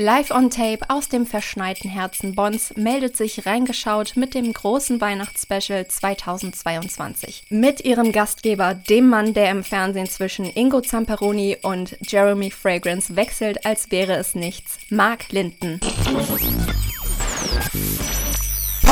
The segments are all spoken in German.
Live on Tape aus dem verschneiten Herzen Bonns meldet sich reingeschaut mit dem großen Weihnachtsspecial 2022. Mit ihrem Gastgeber, dem Mann, der im Fernsehen zwischen Ingo Zamperoni und Jeremy Fragrance wechselt, als wäre es nichts, Mark Linden.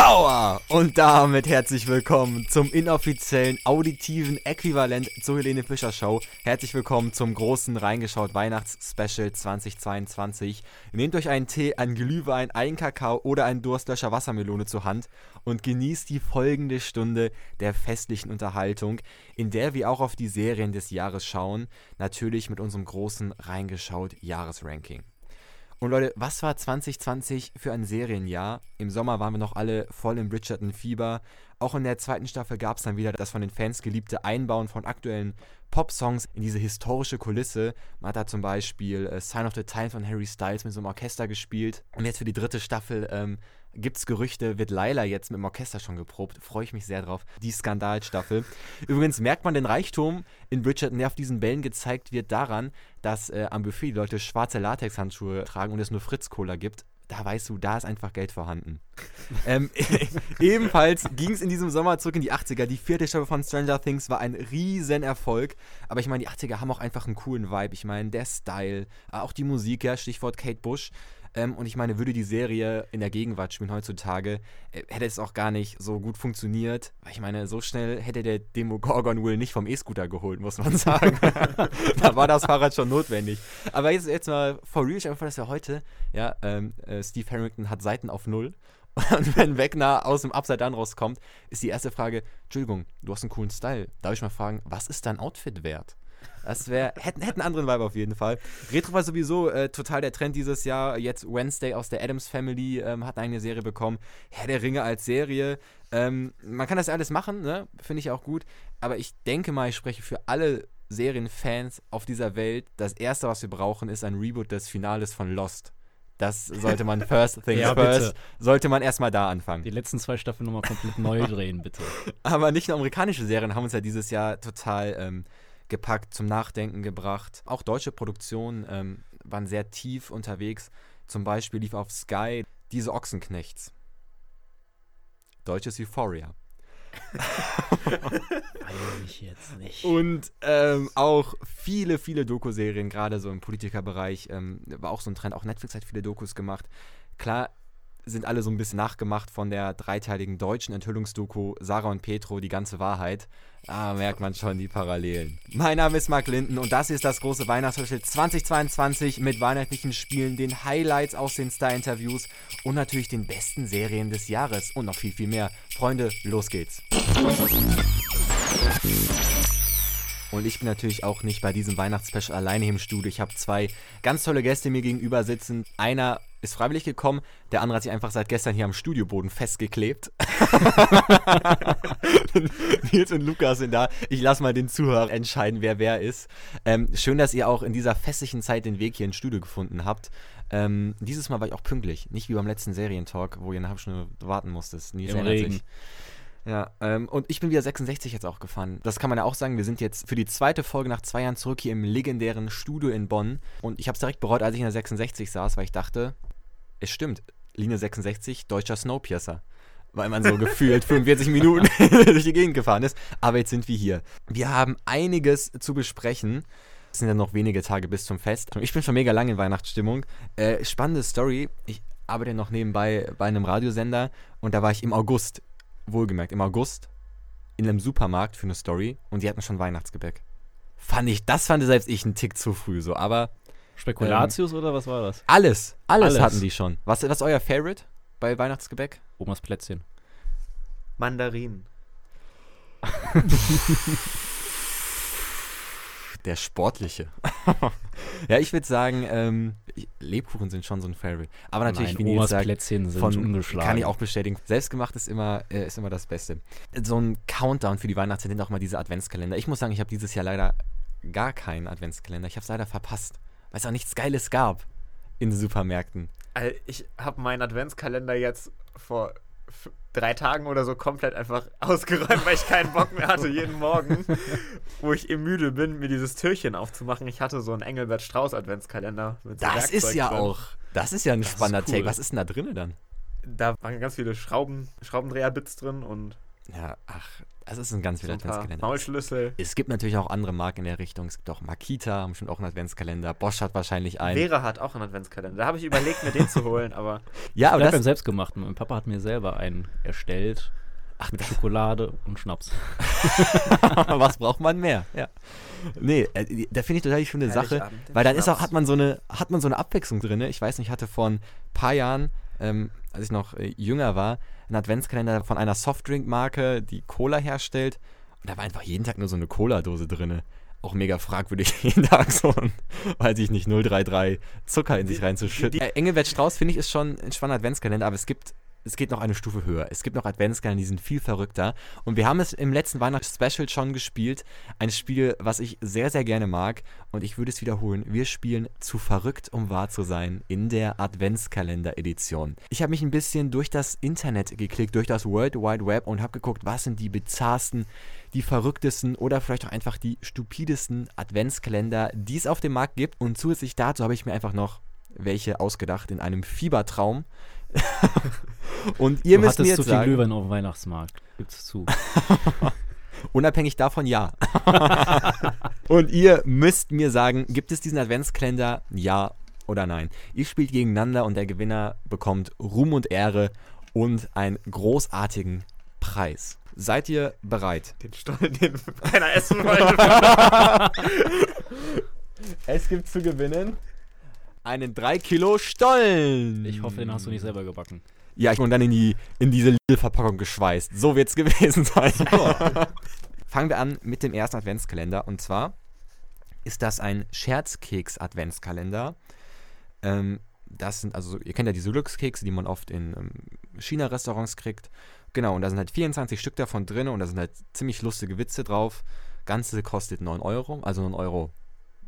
Power! Und damit herzlich willkommen zum inoffiziellen auditiven Äquivalent zur Helene Fischer Show. Herzlich willkommen zum großen Reingeschaut Weihnachts-Special 2022. Nehmt euch einen Tee, einen Glühwein, einen Kakao oder einen Durstlöscher Wassermelone zur Hand und genießt die folgende Stunde der festlichen Unterhaltung, in der wir auch auf die Serien des Jahres schauen. Natürlich mit unserem großen Reingeschaut Jahresranking. Und Leute, was war 2020 für ein Serienjahr? Im Sommer waren wir noch alle voll im Bridgerton-Fieber. Auch in der zweiten Staffel gab es dann wieder das von den Fans geliebte Einbauen von aktuellen Pop-Songs in diese historische Kulisse. Man hat da zum Beispiel äh, Sign of the Times von Harry Styles mit so einem Orchester gespielt. Und jetzt für die dritte Staffel ähm, es Gerüchte, wird Laila jetzt mit dem Orchester schon geprobt. Freue ich mich sehr drauf. Die Skandalstaffel. Übrigens merkt man den Reichtum in Bridgerton, der auf diesen Bällen gezeigt wird, daran, dass äh, am Buffet die Leute schwarze Latexhandschuhe tragen und es nur Fritz-Cola gibt. Da weißt du, da ist einfach Geld vorhanden. ähm, ebenfalls ging es in diesem Sommer zurück in die 80er. Die vierte Staffel von Stranger Things war ein Riesenerfolg. Aber ich meine, die 80er haben auch einfach einen coolen Vibe. Ich meine, der Style, auch die Musik, ja, Stichwort Kate Bush. Ähm, und ich meine, würde die Serie in der Gegenwart spielen heutzutage, äh, hätte es auch gar nicht so gut funktioniert. Weil ich meine, so schnell hätte der Demogorgon Will nicht vom E-Scooter geholt, muss man sagen. da war das Fahrrad schon notwendig. Aber jetzt, jetzt mal for real, ich einfach, dass wir heute, ja, ähm, äh, Steve Harrington hat Seiten auf Null. Und wenn Wegner aus dem Upside Down rauskommt, ist die erste Frage: Entschuldigung, du hast einen coolen Style. Darf ich mal fragen, was ist dein Outfit wert? Das wäre, hätten, hätten einen anderen Vibe auf jeden Fall. Retro war sowieso äh, total der Trend dieses Jahr. Jetzt Wednesday aus der Adams Family ähm, hat eine Serie bekommen. Herr der Ringe als Serie. Ähm, man kann das alles machen, ne? finde ich auch gut. Aber ich denke mal, ich spreche für alle Serienfans auf dieser Welt. Das erste, was wir brauchen, ist ein Reboot des Finales von Lost. Das sollte man first things ja, first, sollte man erstmal da anfangen. Die letzten zwei Staffeln nochmal komplett neu drehen, bitte. Aber nicht nur amerikanische Serien haben uns ja dieses Jahr total ähm, gepackt, zum Nachdenken gebracht. Auch deutsche Produktionen ähm, waren sehr tief unterwegs. Zum Beispiel lief auf Sky diese Ochsenknechts. Deutsches Euphoria. Weiß ich jetzt nicht. Und ähm, auch viele, viele Doku-Serien, gerade so im Politikerbereich, ähm, war auch so ein Trend. Auch Netflix hat viele Dokus gemacht. Klar, sind alle so ein bisschen nachgemacht von der dreiteiligen deutschen Enthüllungsdoku Sarah und Petro, die ganze Wahrheit. Da merkt man schon die Parallelen. Mein Name ist Marc Linden und das ist das große Weihnachtsspecial 2022 mit weihnachtlichen Spielen, den Highlights aus den Star-Interviews und natürlich den besten Serien des Jahres und noch viel, viel mehr. Freunde, los geht's. Und ich bin natürlich auch nicht bei diesem Weihnachtsspecial alleine im Studio. Ich habe zwei ganz tolle Gäste mir gegenüber sitzen. Einer ist freiwillig gekommen, der andere hat sich einfach seit gestern hier am Studioboden festgeklebt. Nils und Lukas sind da. Ich lasse mal den Zuhörer entscheiden, wer wer ist. Ähm, schön, dass ihr auch in dieser festlichen Zeit den Weg hier ins Studio gefunden habt. Ähm, dieses Mal war ich auch pünktlich, nicht wie beim letzten Serientalk, wo ihr eine halbe Stunde warten musstet. Nils Im Regen. Sich. Ja, ähm, und ich bin wieder 66 jetzt auch gefahren. Das kann man ja auch sagen. Wir sind jetzt für die zweite Folge nach zwei Jahren zurück hier im legendären Studio in Bonn. Und ich habe es direkt bereut, als ich in der 66 saß, weil ich dachte, es stimmt, Linie 66, deutscher Snowpiercer. Weil man so gefühlt 45 Minuten durch die Gegend gefahren ist. Aber jetzt sind wir hier. Wir haben einiges zu besprechen. Es sind ja noch wenige Tage bis zum Fest. Ich bin schon mega lange in Weihnachtsstimmung. Äh, spannende Story. Ich arbeite noch nebenbei bei einem Radiosender und da war ich im August wohlgemerkt, im August in einem Supermarkt für eine Story und die hatten schon Weihnachtsgebäck. Fand ich, das fand selbst ich einen Tick zu früh so, aber. Spekulatius ähm, oder was war das? Alles, alles, alles, hatten die schon. Was, was ist euer Favorite bei Weihnachtsgebäck? Omas Plätzchen. Mandarinen. Der sportliche. ja, ich würde sagen, ähm, Lebkuchen sind schon so ein Favorite. Aber natürlich, Nein, wie Omas sagt, Plätzchen sind von, ungeschlagen. Kann ich auch bestätigen. Selbstgemacht ist immer, äh, ist immer das Beste. So ein Countdown für die Weihnachtszeit sind auch mal diese Adventskalender. Ich muss sagen, ich habe dieses Jahr leider gar keinen Adventskalender. Ich habe es leider verpasst, weil es auch nichts Geiles gab in den Supermärkten. Also ich habe meinen Adventskalender jetzt vor drei Tagen oder so komplett einfach ausgeräumt, weil ich keinen Bock mehr hatte, jeden Morgen, wo ich eben müde bin, mir dieses Türchen aufzumachen. Ich hatte so einen Engelbert Strauß Adventskalender. Mit so das ist ja drin. auch. Das ist ja ein das spannender cool. Take. Was ist denn da drin dann? Da waren ganz viele Schrauben, Schraubendreher-Bits drin und. Ja, ach, das ist ein ganz wilder so Adventskalender. Maulschlüssel. Es gibt natürlich auch andere Marken in der Richtung. Es gibt auch Makita, haben schon auch einen Adventskalender. Bosch hat wahrscheinlich einen. Vera hat auch einen Adventskalender. Da habe ich überlegt, mir den zu holen, aber. Ja, aber das beim selbstgemachten. Mein Papa hat mir selber einen erstellt. Ach, mit Schokolade und Schnaps. Was braucht man mehr? Ja. Nee, äh, da finde ich total die schöne Sache, weil dann ist auch, hat man so eine, hat man so eine Abwechslung drin. Ich weiß nicht, ich hatte vor ein paar Jahren, ähm, als ich noch äh, jünger war, einen Adventskalender von einer Softdrink-Marke, die Cola herstellt. Und da war einfach jeden Tag nur so eine Cola-Dose drin. Auch mega fragwürdig jeden Tag so, weiß ich nicht, 033 Zucker in sich reinzuschütten. Äh, Engelbert Strauß, finde ich, ist schon ein spannender Adventskalender, aber es gibt es geht noch eine Stufe höher. Es gibt noch Adventskalender, die sind viel verrückter. Und wir haben es im letzten Weihnachtsspecial schon gespielt. Ein Spiel, was ich sehr, sehr gerne mag. Und ich würde es wiederholen. Wir spielen zu verrückt, um wahr zu sein in der Adventskalender-Edition. Ich habe mich ein bisschen durch das Internet geklickt, durch das World Wide Web und habe geguckt, was sind die bizarrsten, die verrücktesten oder vielleicht auch einfach die stupidesten Adventskalender, die es auf dem Markt gibt. Und zusätzlich dazu habe ich mir einfach noch welche ausgedacht in einem Fiebertraum. Und ihr du müsst mir jetzt zu viel sagen, Glühwein auf dem Weihnachtsmarkt. Gibt's zu. Unabhängig davon, ja. Und ihr müsst mir sagen, gibt es diesen Adventskalender? Ja oder nein? Ihr spielt gegeneinander und der Gewinner bekommt Ruhm und Ehre und einen großartigen Preis. Seid ihr bereit? Den Stollen, den keiner essen wollte. es gibt zu gewinnen einen 3 Kilo Stollen. Ich hoffe, den hast du nicht selber gebacken. Ja, ich wurde dann in, die, in diese Lidl-Verpackung geschweißt. So wird es gewesen sein. Fangen wir an mit dem ersten Adventskalender. Und zwar ist das ein Scherzkeks-Adventskalender. Ähm, das sind, also, ihr kennt ja diese Glückskekse, die man oft in ähm, China-Restaurants kriegt. Genau, und da sind halt 24 Stück davon drin und da sind halt ziemlich lustige Witze drauf. Ganze kostet 9 Euro, also 9 Euro,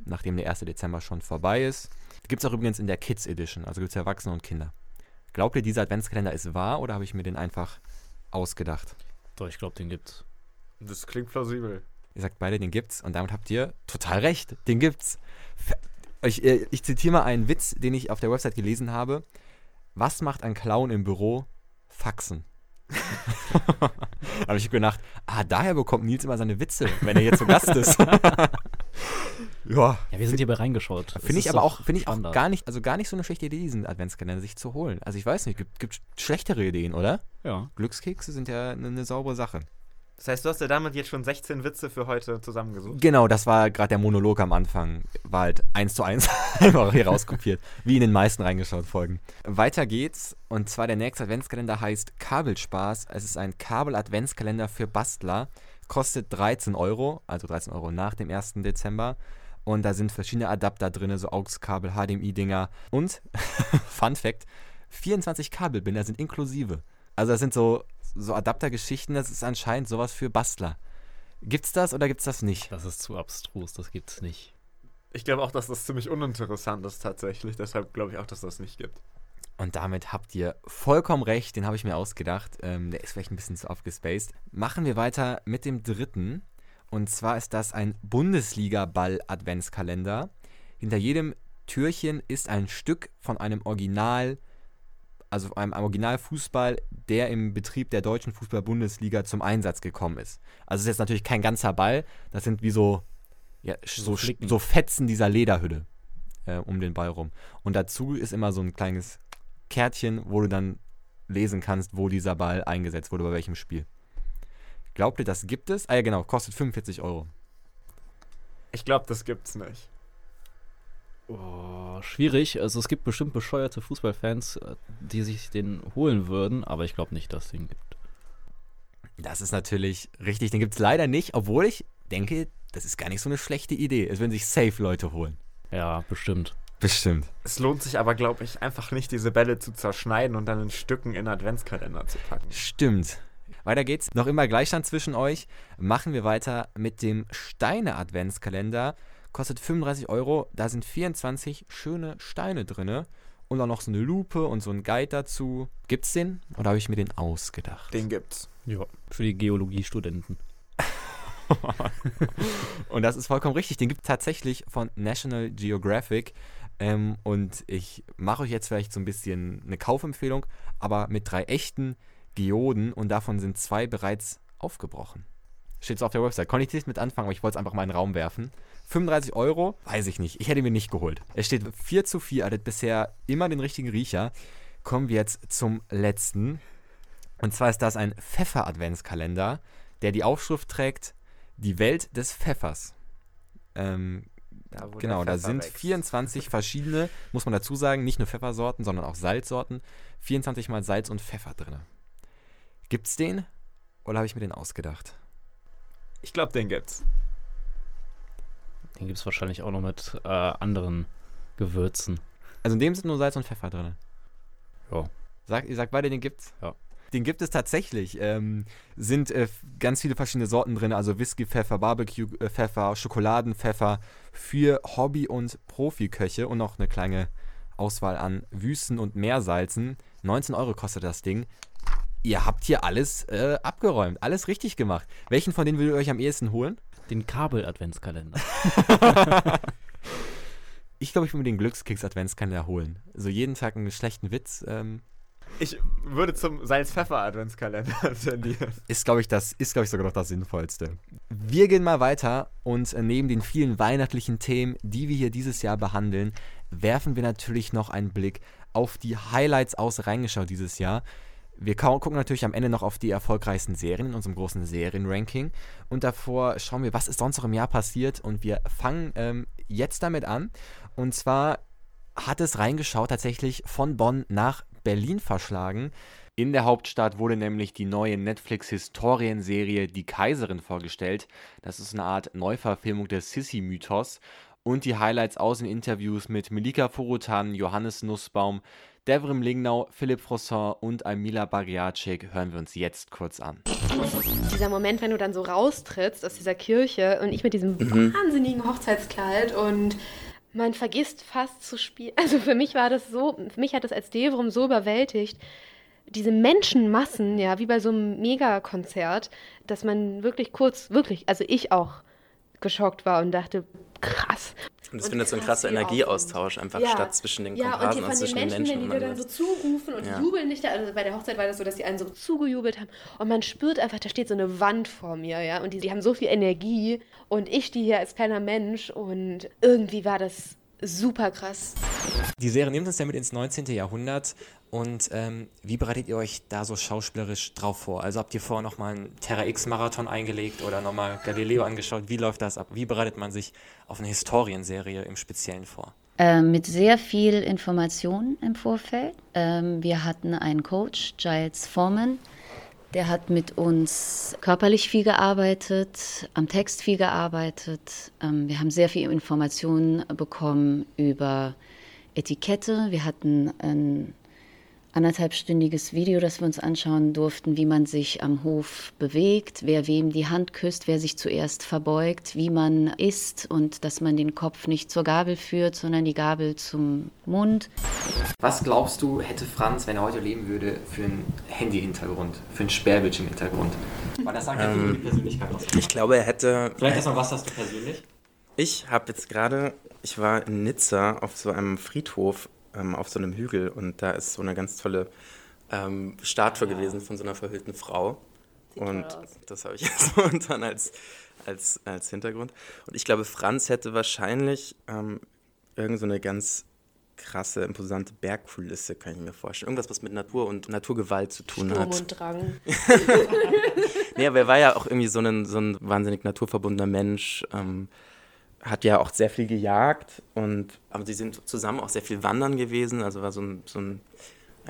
nachdem der 1. Dezember schon vorbei ist. Gibt es auch übrigens in der Kids Edition, also gibt es Erwachsene und Kinder. Glaubt ihr, dieser Adventskalender ist wahr oder habe ich mir den einfach ausgedacht? Doch, ich glaube, den gibt's. Das klingt plausibel. Ihr sagt beide, den gibt's und damit habt ihr total recht. Den gibt's. Ich, äh, ich zitiere mal einen Witz, den ich auf der Website gelesen habe. Was macht ein Clown im Büro? Faxen. habe ich gedacht, ah, daher bekommt Nils immer seine Witze, wenn er jetzt zu Gast ist. ja. Ja, wir sind hier bei reingeschaut. Finde ich aber auch, finde ich auch gar nicht, also gar nicht so eine schlechte Idee, diesen Adventskalender sich zu holen. Also ich weiß nicht, gibt, gibt schlechtere Ideen, oder? Ja. Glückskekse sind ja eine, eine saubere Sache. Das heißt, du hast ja damit jetzt schon 16 Witze für heute zusammengesucht. Genau, das war gerade der Monolog am Anfang. War halt eins zu eins einfach hier rauskopiert. Wie in den meisten reingeschaut Folgen. Weiter geht's. Und zwar der nächste Adventskalender heißt Kabelspaß. Es ist ein Kabel-Adventskalender für Bastler. Kostet 13 Euro, also 13 Euro nach dem 1. Dezember. Und da sind verschiedene Adapter drin, so AUX-Kabel, HDMI-Dinger. Und, Fun Fact, 24 Kabelbinder sind inklusive. Also das sind so so Adaptergeschichten, das ist anscheinend sowas für Bastler. Gibt's das oder gibt's das nicht? Das ist zu abstrus, das gibt's nicht. Ich glaube auch, dass das ziemlich uninteressant ist tatsächlich. Deshalb glaube ich auch, dass das nicht gibt. Und damit habt ihr vollkommen recht, den habe ich mir ausgedacht. Ähm, der ist vielleicht ein bisschen zu aufgespaced. Machen wir weiter mit dem dritten. Und zwar ist das ein Bundesliga-Ball-Adventskalender. Hinter jedem Türchen ist ein Stück von einem Original also einem Originalfußball, der im Betrieb der deutschen Fußball-Bundesliga zum Einsatz gekommen ist. Also es ist jetzt natürlich kein ganzer Ball, das sind wie so, ja, so, so Fetzen dieser Lederhülle äh, um den Ball rum. Und dazu ist immer so ein kleines Kärtchen, wo du dann lesen kannst, wo dieser Ball eingesetzt wurde, bei welchem Spiel. Glaubt ihr, das gibt es? Ah ja, genau, kostet 45 Euro. Ich glaube, das gibt's nicht. Oh, schwierig. Also es gibt bestimmt bescheuerte Fußballfans, äh, die sich den holen würden, aber ich glaube nicht, dass es den gibt. Das ist natürlich richtig. Den gibt es leider nicht, obwohl ich denke, das ist gar nicht so eine schlechte Idee. Es würden sich safe Leute holen. Ja, bestimmt. Bestimmt. Es lohnt sich aber, glaube ich, einfach nicht, diese Bälle zu zerschneiden und dann in Stücken in Adventskalender zu packen. Stimmt. Weiter geht's. Noch immer Gleichstand zwischen euch. Machen wir weiter mit dem Steine-Adventskalender. Kostet 35 Euro. Da sind 24 schöne Steine drin. Und dann noch so eine Lupe und so ein Guide dazu. Gibt's den? Oder habe ich mir den ausgedacht? Den gibt's. Ja, für die Geologiestudenten. und das ist vollkommen richtig. Den gibt es tatsächlich von National Geographic. Ähm, und ich mache euch jetzt vielleicht so ein bisschen eine Kaufempfehlung, aber mit drei echten Geoden und davon sind zwei bereits aufgebrochen. Steht so auf der Website. Konnte ich nicht mit anfangen, aber ich wollte es einfach mal in den Raum werfen. 35 Euro, weiß ich nicht. Ich hätte mir nicht geholt. Es steht 4 zu 4, hattet bisher immer den richtigen Riecher. Kommen wir jetzt zum letzten. Und zwar ist das ein Pfeffer-Adventskalender, der die Aufschrift trägt: Die Welt des Pfeffers. Ähm, Da, wo genau, der da sind wächst. 24 verschiedene, muss man dazu sagen, nicht nur Pfeffersorten, sondern auch Salzsorten. 24 mal Salz und Pfeffer drin. Gibt's den? Oder habe ich mir den ausgedacht? Ich glaube, den gibt's. Den gibt es wahrscheinlich auch noch mit äh, anderen Gewürzen. Also in dem sind nur Salz und Pfeffer drin. Ja. Sag, ihr sagt beide, den gibt's? Ja. Den gibt es tatsächlich. Ähm, sind äh, ganz viele verschiedene Sorten drin, also Whisky-Pfeffer, Barbecue-Pfeffer, Schokoladenpfeffer für Hobby- und Profiköche und noch eine kleine Auswahl an Wüsten- und Meersalzen. 19 Euro kostet das Ding. Ihr habt hier alles äh, abgeräumt, alles richtig gemacht. Welchen von denen würdet ihr euch am ehesten holen? Den Kabel-Adventskalender. Ich glaube, ich würde mir den Glückskeks-Adventskalender holen. So jeden Tag einen schlechten Witz. Ähm, Ich würde zum Salz-Pfeffer-Adventskalender tendieren. ist, glaube ich, das ich, sogar noch das Sinnvollste. Wir gehen mal weiter und neben den vielen weihnachtlichen Themen, die wir hier dieses Jahr behandeln, werfen wir natürlich noch einen Blick auf die Highlights aus Reingeschaut dieses Jahr. Wir gucken natürlich am Ende noch auf die erfolgreichsten Serien in unserem großen Serienranking. Und davor schauen wir, was ist sonst noch im Jahr passiert. Und wir fangen ähm, jetzt damit an. Und zwar hat es reingeschaut tatsächlich von Bonn nach Berlin verschlagen. In der Hauptstadt wurde nämlich die neue Netflix-Historienserie Die Kaiserin vorgestellt. Das ist eine Art Neuverfilmung des Sissi-Mythos. Und die Highlights aus den Interviews mit Melika Furutan, Johannes Nussbaum, Devrim Lingnau, Philipp Frosson und Amila Bariacek hören wir uns jetzt kurz an. Dieser Moment, wenn du dann so raustrittst aus dieser Kirche und ich mit diesem wahnsinnigen Hochzeitskleid und man vergisst fast zu spielen. Also für mich war das so, für mich hat das als Devrum so überwältigt, diese Menschenmassen, ja, wie bei so einem Megakonzert, dass man wirklich kurz, wirklich, also ich auch geschockt war und dachte, krass. Und es Und findet so ein krass, krasser Energieaustausch einfach Ja. statt zwischen den Ja, und Komparsen die und den zwischen den Menschen, Menschen. die und dir dann so zurufen und Ja. die jubeln nicht. Also bei der Hochzeit war das so, dass die einen so zugejubelt haben. Und man spürt einfach, da steht so eine Wand vor mir, ja. Und die, die haben so viel Energie. Und ich die hier als kleiner Mensch. Und irgendwie war das super krass. Die Serie nimmt uns ja mit ins 19. Jahrhundert. Und ähm, wie bereitet ihr euch da so schauspielerisch drauf vor? Also habt ihr vorher nochmal einen Terra X-Marathon eingelegt oder nochmal Galileo angeschaut? Wie läuft das ab? Wie bereitet man sich auf eine Historienserie im Speziellen vor? Ähm, mit sehr viel Information im Vorfeld. Ähm, wir hatten einen Coach, Giles Foreman, der hat mit uns körperlich viel gearbeitet, am Text viel gearbeitet. Ähm, wir haben sehr viel Informationen bekommen über Etikette. Wir hatten ein anderthalbstündiges Video, das wir uns anschauen durften, wie man sich am Hof bewegt, wer wem die Hand küsst, wer sich zuerst verbeugt, wie man isst und dass man den Kopf nicht zur Gabel führt, sondern die Gabel zum Mund. Was glaubst du, hätte Franz, wenn er heute leben würde, für einen Handy-Hintergrund, für einen Sperrbildschirm-Hintergrund? Weil das sagt ja die Persönlichkeit aus. Ich glaube, er hätte. Vielleicht erstmal, was hast du persönlich? Ich habe jetzt gerade. Ich war in Nizza auf so einem Friedhof ähm, auf so einem Hügel und da ist so eine ganz tolle ähm, Statue gewesen von so einer verhüllten Frau. und das habe ich jetzt momentan als, als, als Hintergrund. Und ich glaube, Franz hätte wahrscheinlich ähm, irgend so eine ganz krasse, imposante Bergkulisse, kann ich mir vorstellen. Irgendwas, was mit Natur und Naturgewalt zu tun Sturm hat. und Drang. Nee, aber er war ja auch irgendwie so ein, so ein wahnsinnig naturverbundener Mensch. Ähm, hat ja auch sehr viel gejagt und aber sie sind zusammen auch sehr viel wandern gewesen. Also war so ein, so ein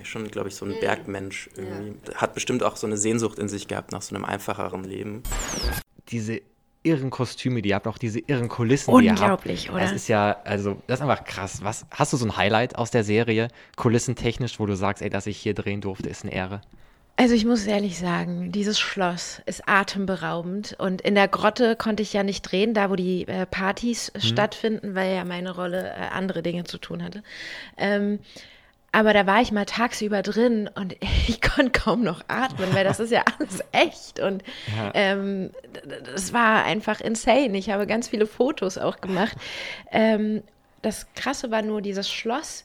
schon, glaube ich, so ein Bergmensch irgendwie. Hat bestimmt auch so eine Sehnsucht in sich gehabt nach so einem einfacheren Leben. Diese irren Kostüme, die ihr habt, auch diese irren Kulissen, die ihr habt. Unglaublich, oder? Das ist ja, also, das ist einfach krass. Was, hast du so ein Highlight aus der Serie, kulissentechnisch, wo du sagst, ey, dass ich hier drehen durfte, ist eine Ehre? Also ich muss ehrlich sagen, dieses Schloss ist atemberaubend und in der Grotte konnte ich ja nicht drehen, da wo die äh, Partys stattfinden, weil ja meine Rolle äh, andere Dinge zu tun hatte. Ähm, aber da war ich mal tagsüber drin und ich konnte kaum noch atmen, weil das ist ja alles echt und ähm, d- das war einfach insane. Ich habe ganz viele Fotos auch gemacht. Ähm, das Krasse war nur, dieses Schloss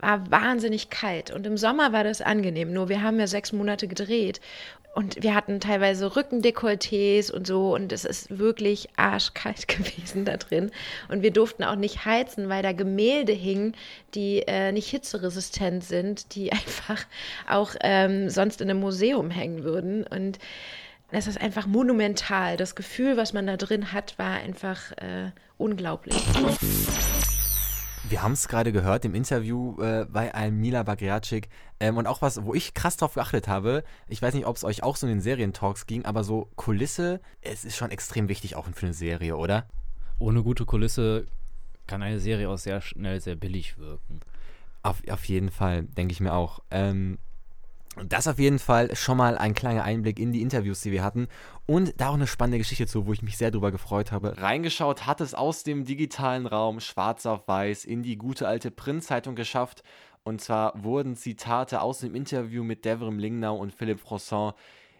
war wahnsinnig kalt. Und im Sommer war das angenehm. Nur wir haben ja sechs Monate gedreht. Und wir hatten teilweise Rückendekolletés und so. Und es ist wirklich arschkalt gewesen da drin. Und wir durften auch nicht heizen, weil da Gemälde hingen, die äh, nicht hitzeresistent sind, die einfach auch ähm, sonst in einem Museum hängen würden. Und das ist einfach monumental. Das Gefühl, was man da drin hat, war einfach äh, unglaublich. Wir haben es gerade gehört im Interview äh, bei einem Mila Bagriacic ähm, und auch was, wo ich krass drauf geachtet habe. Ich weiß nicht, ob es euch auch so in den Serientalks ging, aber so Kulisse, es ist schon extrem wichtig auch für eine Serie, oder? Ohne gute Kulisse kann eine Serie auch sehr schnell sehr billig wirken. Auf, auf jeden Fall, denke ich mir auch. Ähm, das auf jeden Fall schon mal ein kleiner Einblick in die Interviews, die wir hatten. Und da auch eine spannende Geschichte zu, wo ich mich sehr drüber gefreut habe. Reingeschaut hat es aus dem digitalen Raum schwarz auf weiß in die gute alte Printzeitung geschafft. Und zwar wurden Zitate aus dem Interview mit Devrim Lingnau und Philipp Frosson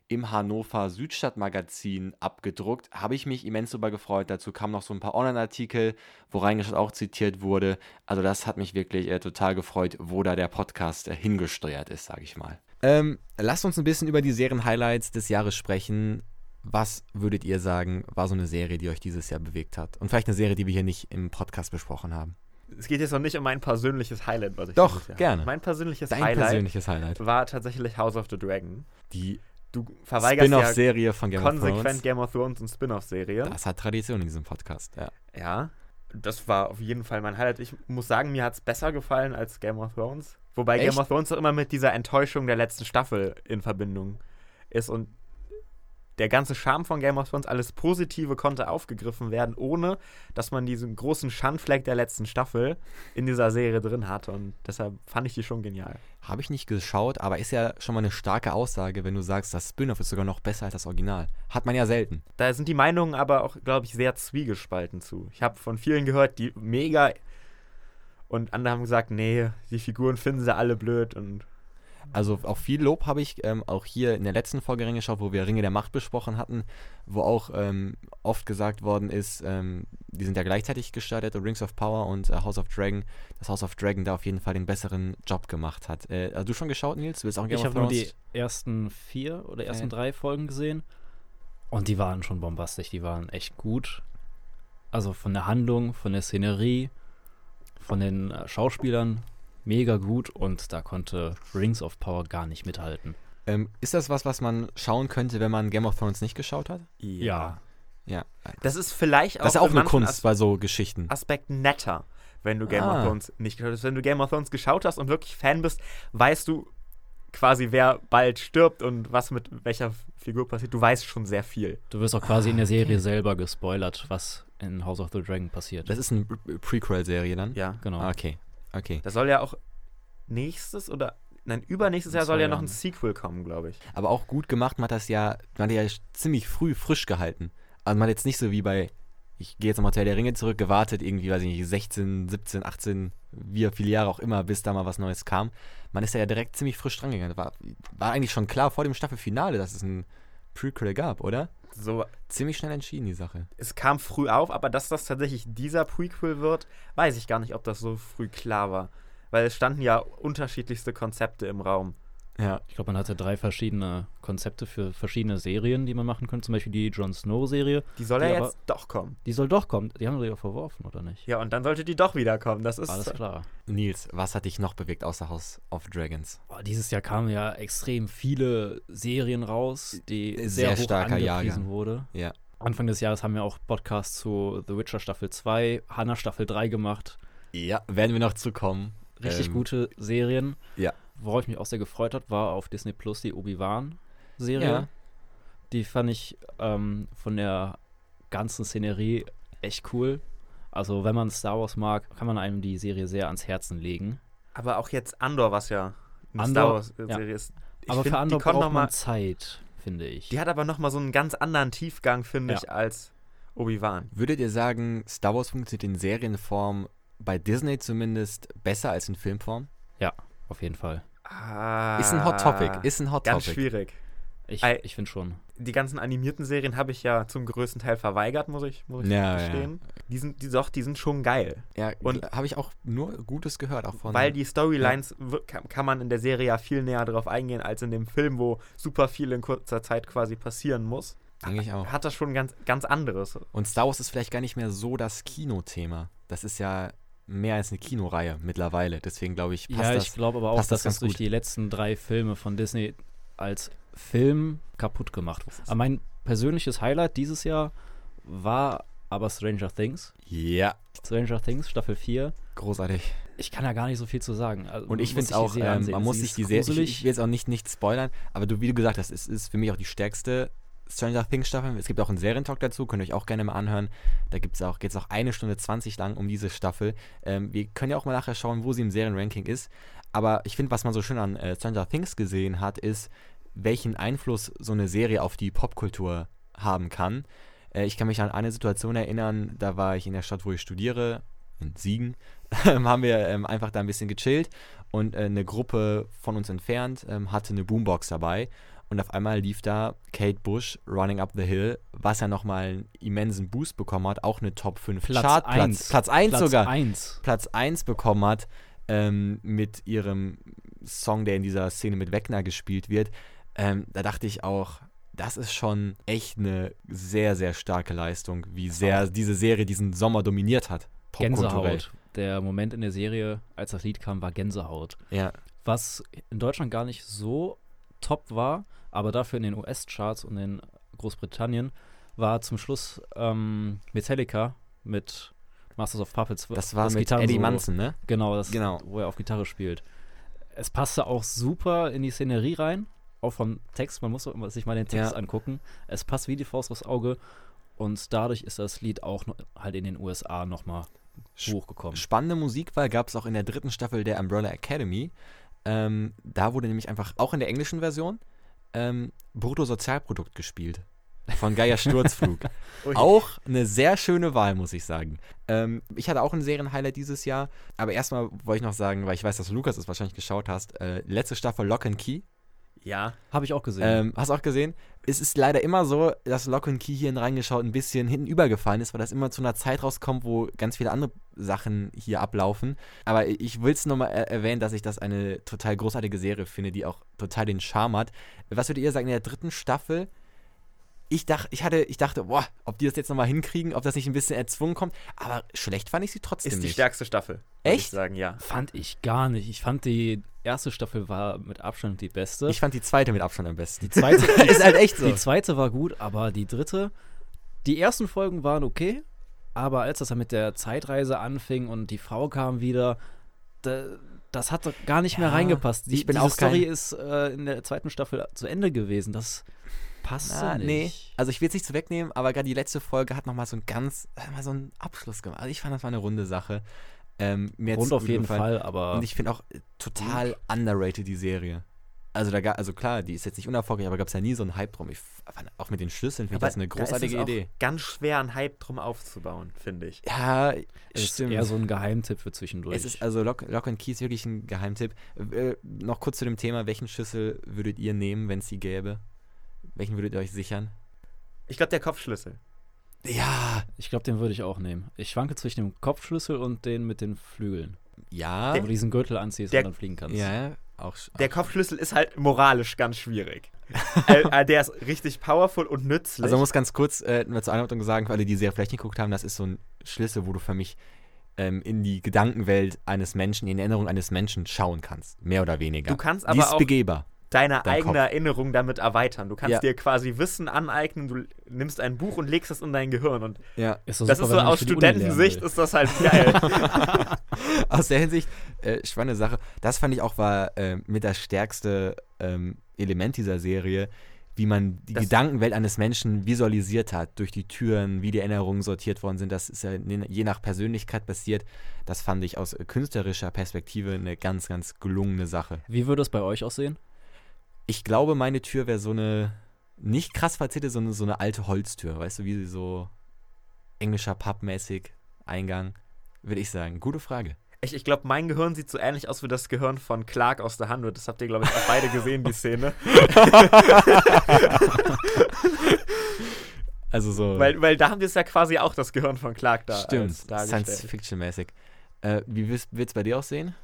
im Hannover Südstadt-Magazin abgedruckt. Habe ich mich immens darüber gefreut. Dazu kamen noch so ein paar Online-Artikel, wo reingeschaut auch zitiert wurde. Also das hat mich wirklich äh, total gefreut, wo da der Podcast äh, hingesteuert ist, sage ich mal. Ähm, lasst uns ein bisschen über die Serien-Highlights des Jahres sprechen. Was würdet ihr sagen, war so eine Serie, die euch dieses Jahr bewegt hat? Und vielleicht eine Serie, die wir hier nicht im Podcast besprochen haben. Es geht jetzt noch nicht um mein persönliches Highlight, was ich Doch, gerne. habe. Mein persönliches Dein Highlight persönliches Highlight. war tatsächlich House of the Dragon. Die Du verweigerst ja Spin-off-Serie von Game of konsequent Thrones. Game of Thrones und Spin-off-Serie. Das hat Tradition in diesem Podcast, ja. Ja, das war auf jeden Fall mein Highlight. Ich muss sagen, mir hat es besser gefallen als Game of Thrones. Wobei Echt? Game of Thrones doch immer mit dieser Enttäuschung der letzten Staffel in Verbindung ist. Und der ganze Charme von Game of Thrones, alles Positive konnte aufgegriffen werden, ohne dass man diesen großen Schandfleck der letzten Staffel in dieser Serie drin hatte. Und deshalb fand ich die schon genial. Habe ich nicht geschaut, aber ist ja schon mal eine starke Aussage, wenn du sagst, das Spin-off ist sogar noch besser als das Original. Hat man ja selten. Da sind die Meinungen aber auch, glaube ich, sehr zwiegespalten zu. Ich habe von vielen gehört, die mega und andere haben gesagt, nee, die Figuren finden sie alle blöd und Also auch viel Lob habe ich ähm, auch hier in der letzten Folge reingeschaut, wo wir Ringe der Macht besprochen hatten, wo auch ähm, oft gesagt worden ist, ähm, die sind ja gleichzeitig gestartet, Rings of Power und äh, House of Dragon, dass House of Dragon da auf jeden Fall den besseren Job gemacht hat. Äh, hast du schon geschaut, Nils? Du willst auch Game Ich habe nur die ersten vier oder ersten Fan. drei Folgen gesehen. Und die waren schon bombastisch, die waren echt gut. Also von der Handlung, von der Szenerie, von den äh, Schauspielern mega gut und da konnte Rings of Power gar nicht mithalten. Ähm, ist das was, was man schauen könnte, wenn man Game of Thrones nicht geschaut hat? Ja. Ja. Das ist vielleicht auch, Das ist auch in eine Kunst As bei so Geschichten. Aspekten netter, wenn du Game Ah. of Thrones nicht geschaut hast. Wenn du Game of Thrones geschaut hast und wirklich Fan bist, weißt du quasi, wer bald stirbt und was mit welcher Figur passiert. Du weißt schon sehr viel. Du wirst auch quasi in der Serie selber gespoilert, was in House of the Dragon passiert. Das ist eine Pre- Prequel-Serie dann? Ja. genau. Ah, Okay, okay. Das soll ja auch nächstes oder nein, übernächstes Jahr soll ja noch ein. Sequel kommen, glaube ich. Aber auch gut gemacht, man hat das ja, man hat ja ziemlich früh frisch gehalten. Also man hat jetzt nicht so wie bei, ich gehe jetzt am Hotel der Ringe zurück, gewartet, irgendwie, weiß ich nicht, 16, 17, 18, wie viele Jahre auch immer, bis da mal was Neues kam. Man ist da ja direkt ziemlich frisch dran gegangen. War, war eigentlich schon klar vor dem Staffelfinale, dass es ein Prequel gab, oder? So, Ziemlich schnell entschieden, die Sache. es kam früh auf, aber dass das tatsächlich dieser Prequel wird, weiß ich gar nicht, ob das so früh klar war. Weil es standen ja unterschiedlichste Konzepte im Raum. Ja. Ich glaube, man hatte drei verschiedene Konzepte für verschiedene Serien, die man machen könnte. Zum Beispiel die Jon Snow-Serie. Die soll Die ja aber- jetzt doch kommen. Die soll doch kommen. Die haben wir ja verworfen, oder nicht? Ja, und dann sollte die doch wieder kommen. Das ist Alles klar. Nils, was hat dich noch bewegt außer House of Dragons? Boah, dieses Jahr kamen ja extrem viele Serien raus, die Sehr sehr, hoch starker angepriesen Jahrgang. wurde. Ja. Anfang des Jahres haben wir auch Podcasts zu The Witcher Staffel 2, Hannah Staffel 3 gemacht. Ja, werden wir noch zukommen. Richtig Ähm, gute Serien. ja. Worauf ich mich auch sehr gefreut hat, war auf Disney Plus die Obi-Wan-Serie. Ja. Die fand ich ähm, von der ganzen Szenerie echt cool. Also, wenn man Star Wars mag, kann man einem die Serie sehr ans Herzen legen. Aber auch jetzt Andor, was ja eine Andor, Star Wars-Serie ist. Ich Aber find, für andere die, braucht noch mal, man Zeit, finde ich. die hat aber nochmal so einen ganz anderen Tiefgang, finde Ja. ich, als Obi-Wan. Würdet ihr sagen, Star Wars funktioniert in Serienform bei Disney zumindest besser als in Filmform? ja, auf jeden Fall. Ah, Ist ein Hot Topic. Ist ein Hot Ganz Topic. schwierig. Ich, ich finde schon. Die ganzen animierten Serien habe ich ja zum größten Teil verweigert, muss ich, muss ich Ja, gestehen. Die sind, die, doch, die sind schon geil. Ja, Und- und habe ich auch nur Gutes gehört, auch von. Weil die Storylines kann, kann man in der Serie ja viel näher drauf eingehen als in dem Film, wo super viel in kurzer Zeit quasi passieren muss. Denke ich auch. Hat das schon ganz, ganz anderes. Und Star Wars ist vielleicht gar nicht mehr so das Kinothema. Das ist ja mehr als eine Kinoreihe mittlerweile. Deswegen glaube ich, passt ja, das. ich glaube aber auch, dass das das, durch gut. die letzten drei Filme von Disney als Film kaputt gemacht wurde. Aber mein persönliches Highlight dieses Jahr war aber Stranger Things. Ja, Stranger Things, Staffel 4. großartig. Ich kann da gar nicht so viel zu sagen. Also, Und ich finde es auch, ähm, man muss sich die Serie, ich, ich will jetzt auch nicht, nicht spoilern, aber du, wie du gesagt hast, es ist für mich auch die stärkste Stranger Things Staffel. Es gibt auch einen Serientalk dazu, könnt ihr euch auch gerne mal anhören. Da auch, geht es auch eine Stunde 20 lang um diese Staffel. Ähm, wir können ja auch mal nachher schauen, wo sie im Serienranking ist. Aber ich finde, was man so schön an äh, Stranger Things gesehen hat, ist, welchen Einfluss so eine Serie auf die Popkultur haben kann. Äh, ich kann mich an eine Situation erinnern, da war ich in der Stadt, wo ich studiere, in Siegen, haben wir ähm, einfach da ein bisschen gechillt und äh, eine Gruppe von uns entfernt ähm, hatte eine Boombox dabei und auf einmal lief da Kate Bush Running Up the Hill, was ja nochmal einen immensen Boost bekommen hat, auch eine Top 5 Platz Chartplatz, eins. Platz 1 Platz sogar, 1. Platz 1 bekommen hat ähm, mit ihrem Song, der in dieser Szene mit Wegner gespielt wird. Ähm, da dachte ich auch, das ist schon echt eine sehr, sehr starke Leistung, wie sehr diese Serie diesen Sommer dominiert hat. Gänsehaut. Der Moment in der Serie, als das Lied kam, war Gänsehaut. Ja, Was in Deutschland gar nicht so top war, aber dafür in den US-Charts und in Großbritannien, war zum Schluss ähm, Metallica mit Masters of Puppets. das war mit Gitarrensolo. Eddie Munson, ne? Genau, das, Genau. wo er auf Gitarre spielt. Es passte auch super in die Szenerie rein, auch vom Text. Man muss sich mal den Text Ja. angucken. Es passt wie die Faust aufs Auge und dadurch ist das Lied auch noch, halt in den USA nochmal hochgekommen. Spannende Musikwahl gab es auch in der dritten Staffel der Umbrella Academy. Ähm, da wurde nämlich einfach auch in der englischen Version ähm, Bruttosozialprodukt gespielt. Von Geier Sturzflug. Auch eine sehr schöne Wahl, muss ich sagen. Ähm, ich hatte auch ein Serienhighlight dieses Jahr. Aber erstmal wollte ich noch sagen, weil ich weiß, dass du Lukas es wahrscheinlich geschaut hast. Äh, letzte Staffel Lock and Key. Ja. Habe ich auch gesehen. Ähm, hast du auch gesehen? Es ist leider immer so, dass Lock and Key hier reingeschaut ein bisschen hinten übergefallen ist, weil das immer zu einer Zeit rauskommt, wo ganz viele andere Sachen hier ablaufen. Aber ich will es nochmal er erwähnen, dass ich das eine total großartige Serie finde, die auch total den Charme hat. Was würdet ihr sagen, in der dritten Staffel? Ich, dach, ich, hatte, ich dachte, boah, ob die das jetzt nochmal hinkriegen, ob das nicht ein bisschen erzwungen kommt. Aber schlecht fand ich sie trotzdem Ist die nicht. stärkste Staffel. Echt? Ich sagen, ja. Fand ich gar nicht. Ich fand die erste Staffel war mit Abstand die beste. Ich fand die zweite mit Abstand am besten. die zweite, ist halt echt so. Die zweite war gut, aber die dritte, die ersten Folgen waren okay, aber als das dann mit der Zeitreise anfing und die Frau kam wieder, da, das hat gar nicht mehr Ja, reingepasst. Die, ich bin auch kein- Story ist äh, in der zweiten Staffel zu Ende gewesen. Das passt Na, so nee. nicht. Also ich will es nicht so wegnehmen, aber gerade die letzte Folge hat nochmal so ein ganz, mal so einen Abschluss gemacht. Also ich fand, das war eine runde Sache. Ähm, mir hat's Rund auf jeden gefallen. Fall, aber Und ich finde auch äh, total underrated die Serie. Also da also klar, die ist jetzt nicht unerfolgreich, aber gab es ja nie so einen Hype drum. Ich, fand auch mit den Schlüsseln finde ich das eine da ist großartige es Idee. Ganz schwer, einen Hype drum aufzubauen, finde ich. Ja, es ist stimmt. eher so ein Geheimtipp für zwischendurch. es ist also Lock, Lock and Key ist wirklich ein Geheimtipp. Äh, noch kurz zu dem Thema, welchen Schlüssel würdet ihr nehmen, wenn es sie gäbe? Welchen würdet ihr euch sichern? Ich glaube, der Kopfschlüssel. Ja, ich glaube, den würde ich auch nehmen. Ich schwanke zwischen dem Kopfschlüssel und den mit den Flügeln. ja, Wo du diesen Gürtel anziehst Der- und dann fliegen kannst. ja, auch, Der auch Kopfschlüssel ist halt moralisch ganz schwierig. äh, äh, der ist richtig powerful und nützlich. Also man muss ganz kurz äh, nur zur Einordnung sagen, für alle, die die Serie vielleicht nicht geguckt haben, das ist so ein Schlüssel, wo du für mich ähm, in die Gedankenwelt eines Menschen, in die Erinnerung eines Menschen schauen kannst. Mehr oder weniger. du kannst die aber ist auch begehbar. Deine dein eigene Kopf. Erinnerung damit erweitern. Du kannst Ja. dir quasi Wissen aneignen, du nimmst ein Buch und legst es in dein Gehirn. Und Ja. Ist doch das super, ist so aus Studentensicht ist das halt geil. Aus der Hinsicht, äh, spannende Sache. Das fand ich auch war äh, mit das stärkste ähm, Element dieser Serie, wie man die Das- Gedankenwelt eines Menschen visualisiert hat, durch die Türen, wie die Erinnerungen sortiert worden sind. Das ist ja je nach Persönlichkeit passiert. Das fand ich aus künstlerischer Perspektive eine ganz, ganz gelungene Sache. Wie würde es bei euch aussehen? Ich glaube, meine Tür wäre so eine, nicht krass verzierte, sondern so eine alte Holztür, weißt du, wie so englischer Pub-mäßig Eingang, würde ich sagen. Gute Frage. Ich, ich glaube, mein Gehirn sieht so ähnlich aus wie das Gehirn von Clark aus der Hand. Das habt ihr, glaube ich, auch beide gesehen, die Szene. also so. Weil, weil da haben wir es ja quasi auch das Gehirn von Clark da. Stimmt, als dargestellt. Science-Fiction-mäßig. Äh, wie wird es bei dir aussehen?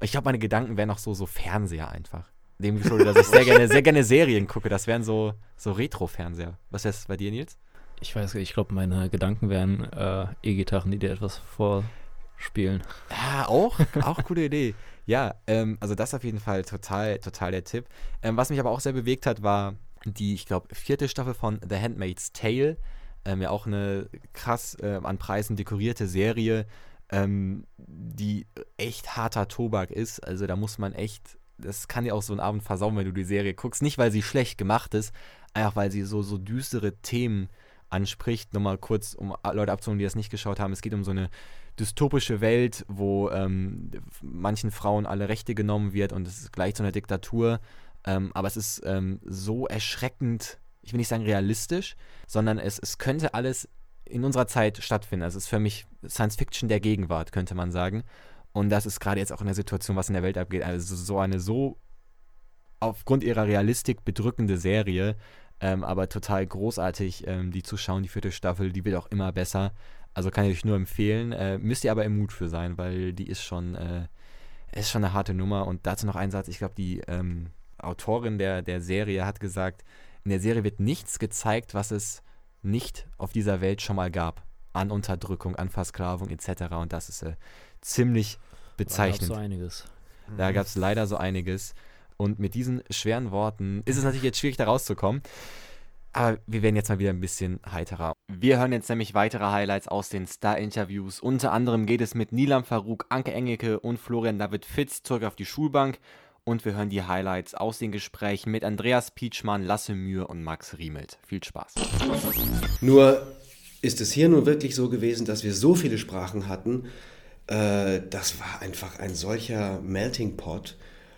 Ich glaube, meine Gedanken wären auch so, so Fernseher einfach. Dem geschuldet, dass ich sehr gerne, sehr gerne Serien gucke. Das wären so, so Retro-Fernseher. Was ist bei dir, Nils? Ich weiß, ich glaube, meine Gedanken wären äh, E-Gitarren, die dir etwas vorspielen. Ja, auch, auch coole Idee. Ja, ähm, also das auf jeden Fall total, total der Tipp. Ähm, was mich aber auch sehr bewegt hat, war die, ich glaube, vierte Staffel von The Handmaid's Tale. Ähm, ja, auch eine krass äh, an Preisen dekorierte Serie, ähm, die echt harter Tobak ist. Also da muss man echt, das kann dir auch so einen Abend versauen, wenn du die Serie guckst. Nicht, weil sie schlecht gemacht ist, einfach weil sie so, so düstere Themen anspricht. Nochmal kurz, um Leute abzuholen, die das nicht geschaut haben. Es geht um so eine dystopische Welt, wo ähm, manchen Frauen alle Rechte genommen wird und es ist gleich zu einer Diktatur. Ähm, aber es ist ähm, so erschreckend, ich will nicht sagen realistisch, sondern es, es könnte alles in unserer Zeit stattfinden. Also es ist für mich Science Fiction der Gegenwart, könnte man sagen. Und das ist gerade jetzt auch in der Situation, was in der Welt abgeht, also so eine so aufgrund ihrer Realistik bedrückende Serie, ähm, aber total großartig, ähm, die zu schauen. Die vierte Staffel, die wird auch immer besser. Also kann ich euch nur empfehlen. Äh, müsst ihr aber im Mut für sein, weil die ist schon, äh, ist schon eine harte Nummer. Und dazu noch ein Satz. Ich glaube, die ähm, Autorin der, der Serie hat gesagt, in der Serie wird nichts gezeigt, was es nicht auf dieser Welt schon mal gab. An Unterdrückung, an Versklavung etc. Und das ist äh, ziemlich bezeichnend. Da gab so einiges. Da gab es leider so einiges. Und mit diesen schweren Worten ist es natürlich jetzt schwierig, da rauszukommen. Aber wir werden jetzt mal wieder ein bisschen heiterer. Wir hören jetzt nämlich weitere Highlights aus den Star-Interviews. Unter anderem geht es mit Nilam Farouk, Anke Engelke und Florian David Fitz zurück auf die Schulbank. Und wir hören die Highlights aus den Gesprächen mit Andreas Pietschmann, Lasse Mühe und Max Riemelt. Viel Spaß. Nur ist es hier nun wirklich so gewesen, dass wir so viele Sprachen hatten. Äh, das war einfach ein solcher Melting Pot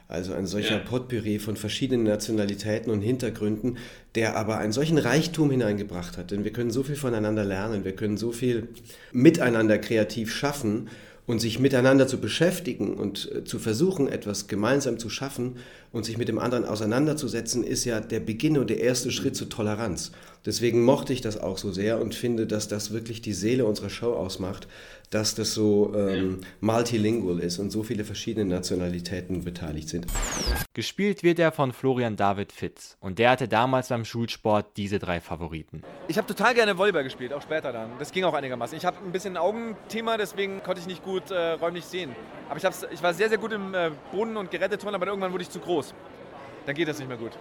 also ein solcher ja. Potpourri von verschiedenen Nationalitäten und Hintergründen, der aber einen solchen Reichtum hineingebracht hat. Denn wir können so viel voneinander lernen, wir können so viel miteinander kreativ schaffen und sich miteinander zu beschäftigen und äh, zu versuchen, etwas gemeinsam zu schaffen und sich mit dem anderen auseinanderzusetzen, ist ja der Beginn und der erste Schritt zur Toleranz. Deswegen mochte ich das auch so sehr und finde, dass das wirklich die Seele unserer Show ausmacht, dass das so ähm, multilingual ist und so viele verschiedene Nationalitäten beteiligt sind. Gespielt wird er von Florian David Fitz und der hatte damals beim Schulsport diese drei Favoriten. Ich habe total gerne Volleyball gespielt, auch später dann. Das ging auch einigermaßen. Ich habe ein bisschen ein Augenthema, deswegen konnte ich nicht gut äh, räumlich sehen. Aber ich, ich war sehr, sehr gut im äh, Boden- und Geräteturnen, aber irgendwann wurde ich zu groß. Dann geht das nicht mehr gut.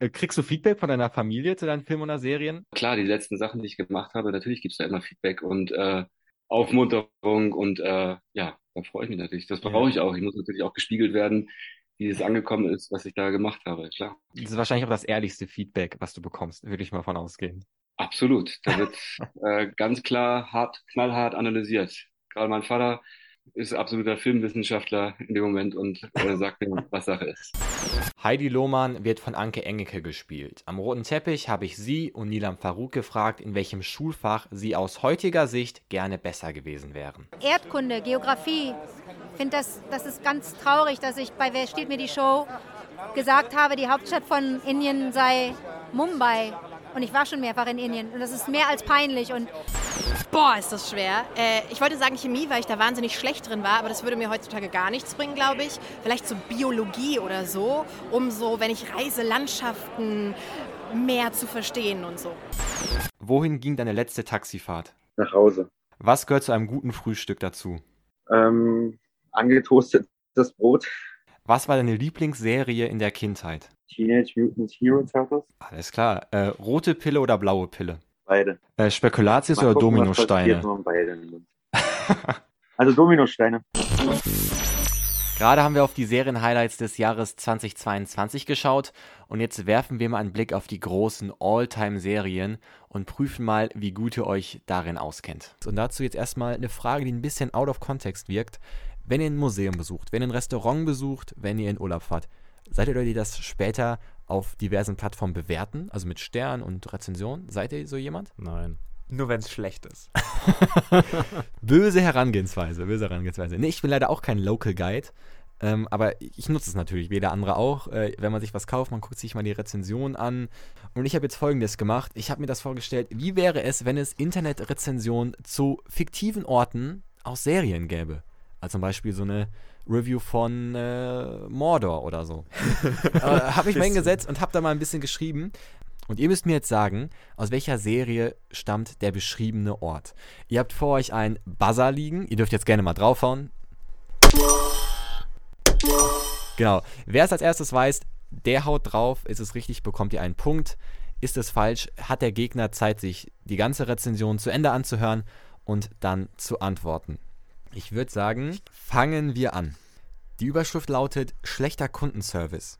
Äh, kriegst du Feedback von deiner Familie zu deinen Filmen oder Serien? Klar, die letzten Sachen, die ich gemacht habe, natürlich gibt es da immer Feedback und äh, Aufmunterung und äh, ja, da freue ich mich natürlich. Das brauche ich auch. Ich muss natürlich auch gespiegelt werden, wie es angekommen ist, was ich da gemacht habe, klar. Das ist wahrscheinlich auch das ehrlichste Feedback, was du bekommst, würde ich mal von ausgehen. Absolut. Da wird äh, ganz klar, hart, knallhart analysiert. Gerade mein Vater ist absoluter Filmwissenschaftler in dem Moment und äh, sagt mir, was Sache ist. Heidi Lohmann wird von Anke Engelke gespielt. Am roten Teppich habe ich sie und Nilam Farouk gefragt, in welchem Schulfach sie aus heutiger Sicht gerne besser gewesen wären. Erdkunde, Geografie. Ich finde, das, das ist ganz traurig, dass ich bei Wer steht mir die Show gesagt habe, die Hauptstadt von Indien sei Mumbai. Und ich war schon mehrfach in Indien und das ist mehr als peinlich. Und Boah, ist das schwer. Äh, ich wollte sagen Chemie, weil ich da wahnsinnig schlecht drin war, aber das würde mir heutzutage gar nichts bringen, glaube ich. Vielleicht so Biologie oder so, um so, wenn ich reise, Landschaften mehr zu verstehen und so. Wohin ging deine letzte Taxifahrt? Nach Hause. Was gehört zu einem guten Frühstück dazu? Ähm, angetoastetes Brot. Was war deine Lieblingsserie in der Kindheit? Teenage Mutant Hero Turtles. Alles klar. Äh, rote Pille oder blaue Pille? Beide. Äh, Spekulatius oder gucken, Dominosteine? also Dominosteine. Gerade haben wir auf die Serien-Highlights des Jahres 2022 geschaut und jetzt werfen wir mal einen Blick auf die großen All-Time-Serien und prüfen mal, wie gut ihr euch darin auskennt. Und dazu jetzt erstmal eine Frage, die ein bisschen out of context wirkt. Wenn ihr ein Museum besucht, wenn ihr ein Restaurant besucht, wenn ihr in Urlaub fahrt, seid ihr Leute, die das später auf diversen Plattformen bewerten, also mit Sternen und Rezensionen? Seid ihr so jemand? Nein. Nur wenn es schlecht ist. böse Herangehensweise, böse Herangehensweise. Nee, ich bin leider auch kein Local Guide. Ähm, aber ich nutze es natürlich, wie jeder andere auch. Äh, wenn man sich was kauft, man guckt sich mal die Rezension an. Und ich habe jetzt folgendes gemacht. Ich habe mir das vorgestellt, wie wäre es, wenn es Internetrezensionen zu fiktiven Orten aus Serien gäbe? Also zum Beispiel so eine Review von äh, Mordor oder so. äh, habe ich mal hingesetzt und habe da mal ein bisschen geschrieben. Und ihr müsst mir jetzt sagen, aus welcher Serie stammt der beschriebene Ort. Ihr habt vor euch einen Buzzer liegen. Ihr dürft jetzt gerne mal draufhauen. Genau. Wer es als erstes weiß, der haut drauf. Ist es richtig, bekommt ihr einen Punkt. Ist es falsch, hat der Gegner Zeit, sich die ganze Rezension zu Ende anzuhören und dann zu antworten. Ich würde sagen, fangen wir an. Die Überschrift lautet Schlechter Kundenservice.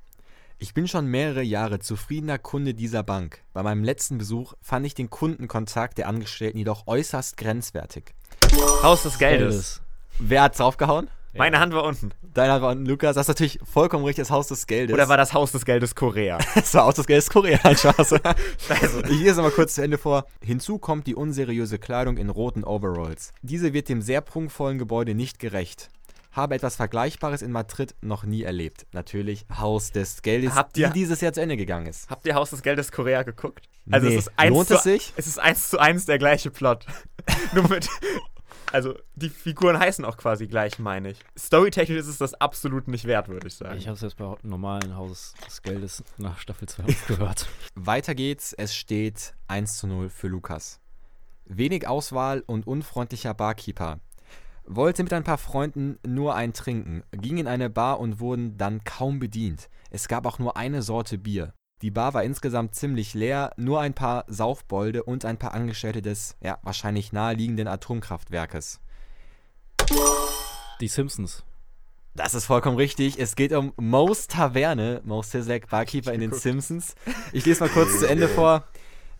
Ich bin schon mehrere Jahre zufriedener Kunde dieser Bank. Bei meinem letzten Besuch fand ich den Kundenkontakt der Angestellten jedoch äußerst grenzwertig. Haus des Geldes. Wer hat's draufgehauen? Meine Hand war unten. Deiner war unten, Lukas. Das ist natürlich vollkommen richtig, das Haus des Geldes. Oder war das Haus des Geldes Korea? das war Haus des Geldes Korea, ein Spaß. Ich lese mal kurz zu Ende vor. Hinzu kommt die unseriöse Kleidung in roten Overalls. Diese wird dem sehr prunkvollen Gebäude nicht gerecht. Habe etwas Vergleichbares in Madrid noch nie erlebt. Natürlich Haus des Geldes, Habt ihr- die dieses Jahr zu Ende gegangen ist. Habt ihr Haus des Geldes Korea geguckt? Also Nee. es ist eins Lohnt zu, es sich? Es ist eins zu eins der gleiche Plot. Nur mit. Also die Figuren heißen auch quasi gleich, meine ich. Storytechnisch ist es das absolut nicht wert, würde ich sagen. Ich habe es jetzt bei normalen Haus des Geldes nach Staffel 2 aufgehört. Weiter geht's. Es steht 1 zu 0 für Lukas. Wenig Auswahl und unfreundlicher Barkeeper. Wollte mit ein paar Freunden nur ein trinken, ging in eine Bar und wurden dann kaum bedient. Es gab auch nur eine Sorte Bier. Die Bar war insgesamt ziemlich leer, nur ein paar Saufbolde und ein paar Angestellte des, ja, wahrscheinlich naheliegenden Atomkraftwerkes. Die Simpsons. Das ist vollkommen richtig. Es geht um Moe's Taverne, Moe Sislak, Barkeeper in den. Simpsons. Ich lese mal kurz zu Ende vor.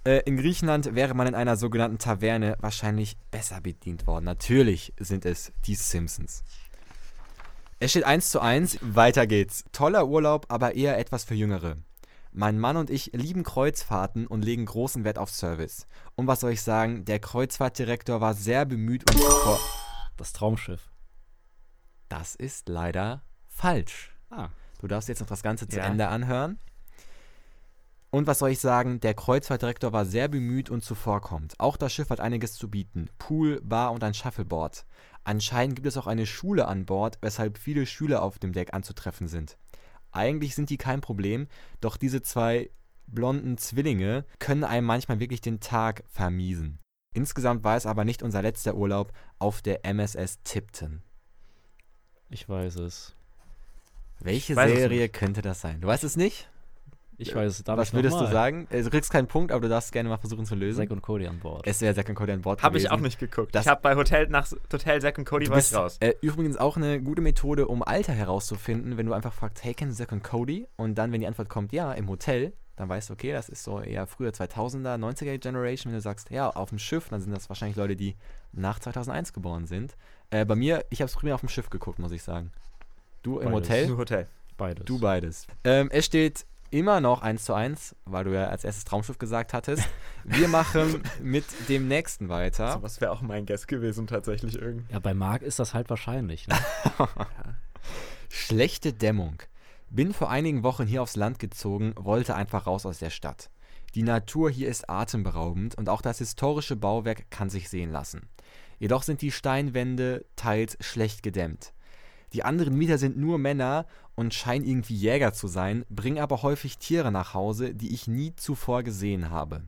Äh, in Griechenland wäre man in einer sogenannten Taverne wahrscheinlich besser bedient worden. Natürlich sind es die Simpsons. Es steht 1 zu 1. Weiter geht's. Toller Urlaub, aber eher etwas für Jüngere. Mein Mann und ich lieben Kreuzfahrten und legen großen Wert auf Service. Und was soll ich sagen, der Kreuzfahrtdirektor war sehr bemüht und. Das Traumschiff. Das ist leider falsch. Ah. Du darfst jetzt noch das Ganze zu Ja. Ende anhören. Und was soll ich sagen? Der Kreuzfahrtdirektor war sehr bemüht und zuvorkommend. Auch das Schiff hat einiges zu bieten. Pool, Bar und ein Shuffleboard. Anscheinend gibt es auch eine Schule an Bord, weshalb viele Schüler auf dem Deck anzutreffen sind. Eigentlich sind die kein Problem, doch diese zwei blonden Zwillinge können einem manchmal wirklich den Tag vermiesen. Insgesamt war es aber nicht unser letzter Urlaub auf der MSS Tipton. Ich weiß es. Welche weiß es Serie könnte das sein? Du weißt es nicht? Ich weiß es. Darf Was ich würdest du sagen? Äh, Du kriegst keinen Punkt, aber du darfst gerne mal versuchen zu lösen. Zack und Cody an Bord. es wäre Zack und Cody an Bord Habe ich auch nicht geguckt. Das- ich habe bei Hotel nach Hotel Zack und Cody Du bist raus. äh, übrigens auch eine gute Methode, um Alter herauszufinden, wenn du einfach fragst, hey, kennen Sie Zack und Cody? Und dann, wenn die Antwort kommt, ja, im Hotel, dann weißt du, okay, das ist so eher früher 2000er, 90er Generation. Wenn du sagst, ja, auf dem Schiff, dann sind das wahrscheinlich Leute, die nach 2001 geboren sind. Äh, bei mir, ich habe es primär auf dem Schiff geguckt, muss ich sagen. Du im Beides. Hotel? Nur Hotel. Beides. Du beides. Ähm, es steht immer noch 1 zu 1, weil du ja als erstes Traumschiff gesagt hattest. Wir machen mit dem nächsten weiter. So was wäre auch mein Guess gewesen tatsächlich irgendwie. Ja, bei Marc ist das halt wahrscheinlich. Ne? Schlechte Dämmung. Bin vor einigen Wochen hier aufs Land gezogen, wollte einfach raus aus der Stadt. Die Natur hier ist atemberaubend und auch das historische Bauwerk kann sich sehen lassen. Jedoch sind die Steinwände teils schlecht gedämmt. Die anderen Mieter sind nur Männer und scheinen irgendwie Jäger zu sein, bringen aber häufig Tiere nach Hause, die ich nie zuvor gesehen habe.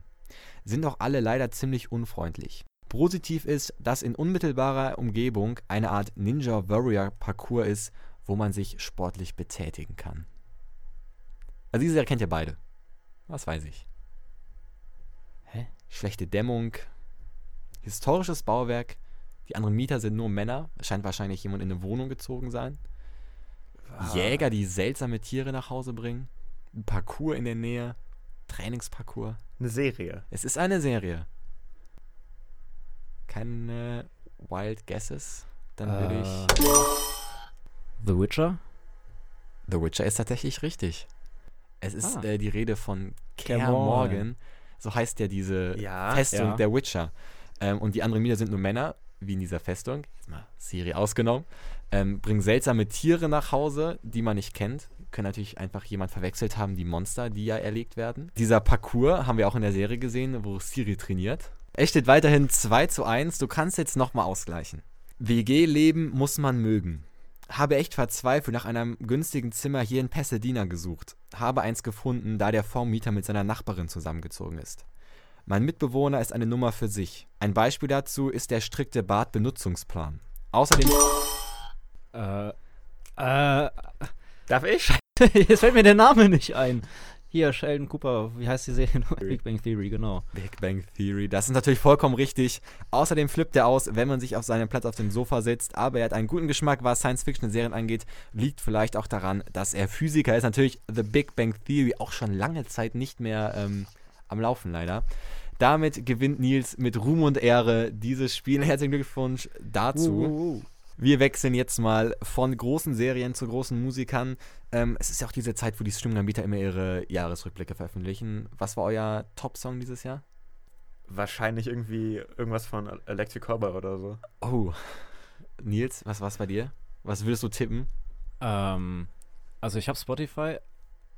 Sind auch alle leider ziemlich unfreundlich. Positiv ist, dass in unmittelbarer Umgebung eine Art Ninja Warrior Parcours ist, wo man sich sportlich betätigen kann. Also diese Serie kennt ihr beide. Was weiß ich. Hä? Schlechte Dämmung, historisches Bauwerk, die anderen Mieter sind nur Männer, es scheint wahrscheinlich jemand in eine Wohnung gezogen sein. Jäger, die seltsame Tiere nach Hause bringen, ein Parcours in der Nähe, Trainingsparcours. Eine Serie. Es ist eine Serie. Keine Wild Guesses? Dann würde ich. The Witcher? The Witcher ist tatsächlich richtig. Es ist Ah. äh, die Rede von Morgan. Morgan. So heißt ja diese Ja. Festung Ja. der Witcher. Ähm, und die anderen Mieter sind nur Männer, wie in dieser Festung. Jetzt mal Siri ausgenommen. Ähm, bringen seltsame Tiere nach Hause, die man nicht kennt. Können natürlich einfach jemand verwechselt haben, die Monster, die ja erlegt werden. Dieser Parcours haben wir auch in der Serie gesehen, wo Siri trainiert. Es steht weiterhin 2 zu 1. Du kannst jetzt nochmal ausgleichen. WG-Leben muss man mögen. Habe echt verzweifelt nach einem günstigen Zimmer hier in Pasadena gesucht. Habe eins gefunden, da der Vormieter mit seiner Nachbarin zusammengezogen ist. Mein Mitbewohner ist eine Nummer für sich. Ein Beispiel dazu ist der strikte Badbenutzungsplan. Außerdem. Äh, äh, Darf ich? jetzt fällt mir der Name nicht ein. Hier, Sheldon Cooper, wie heißt die Serie? Big Bang Theory, genau. Big Bang Theory, das ist natürlich vollkommen richtig. Außerdem flippt er aus, wenn man sich auf seinem Platz auf dem Sofa sitzt. Aber er hat einen guten Geschmack, was Science-Fiction-Serien angeht. Liegt vielleicht auch daran, dass er Physiker ist. Natürlich The Big Bang Theory auch schon lange Zeit nicht mehr ähm, am Laufen, leider. Damit gewinnt Nils mit Ruhm und Ehre dieses Spiel. Herzlichen Glückwunsch dazu. Wir wechseln jetzt mal von großen Serien zu großen Musikern. Ähm, es ist ja auch diese Zeit, wo die Streaming-Anbieter immer ihre Jahresrückblicke veröffentlichen. Was war euer Top-Song dieses Jahr? Wahrscheinlich irgendwie irgendwas von Electric Cowboy oder so. Oh. Nils, was war's bei dir? Was würdest du tippen? Ähm, also ich habe Spotify,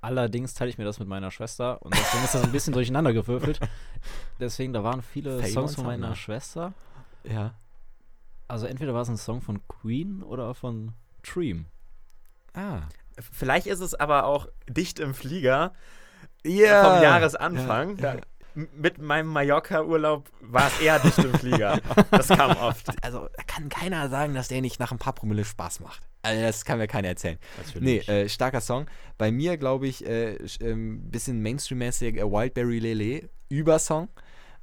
allerdings teile ich mir das mit meiner Schwester und deswegen ist das ein bisschen durcheinander gewürfelt. Deswegen, da waren viele Fame Songs von meiner ne? Schwester. Ja. Also entweder war es ein Song von Queen oder von Dream. Ah. Vielleicht ist es aber auch dicht im Flieger Ja. vom Jahresanfang. Ja, m- Mit meinem Mallorca-Urlaub war es eher dicht im Flieger. Das kam oft. Also, da kann keiner sagen, dass der nicht nach ein paar Promille Spaß macht. Also, das kann mir keiner erzählen. Nee, äh, starker Song. Bei mir, glaube ich, äh, sch- ähm, bisschen Mainstream-mäßig äh, Wildberry Lele, Übersong.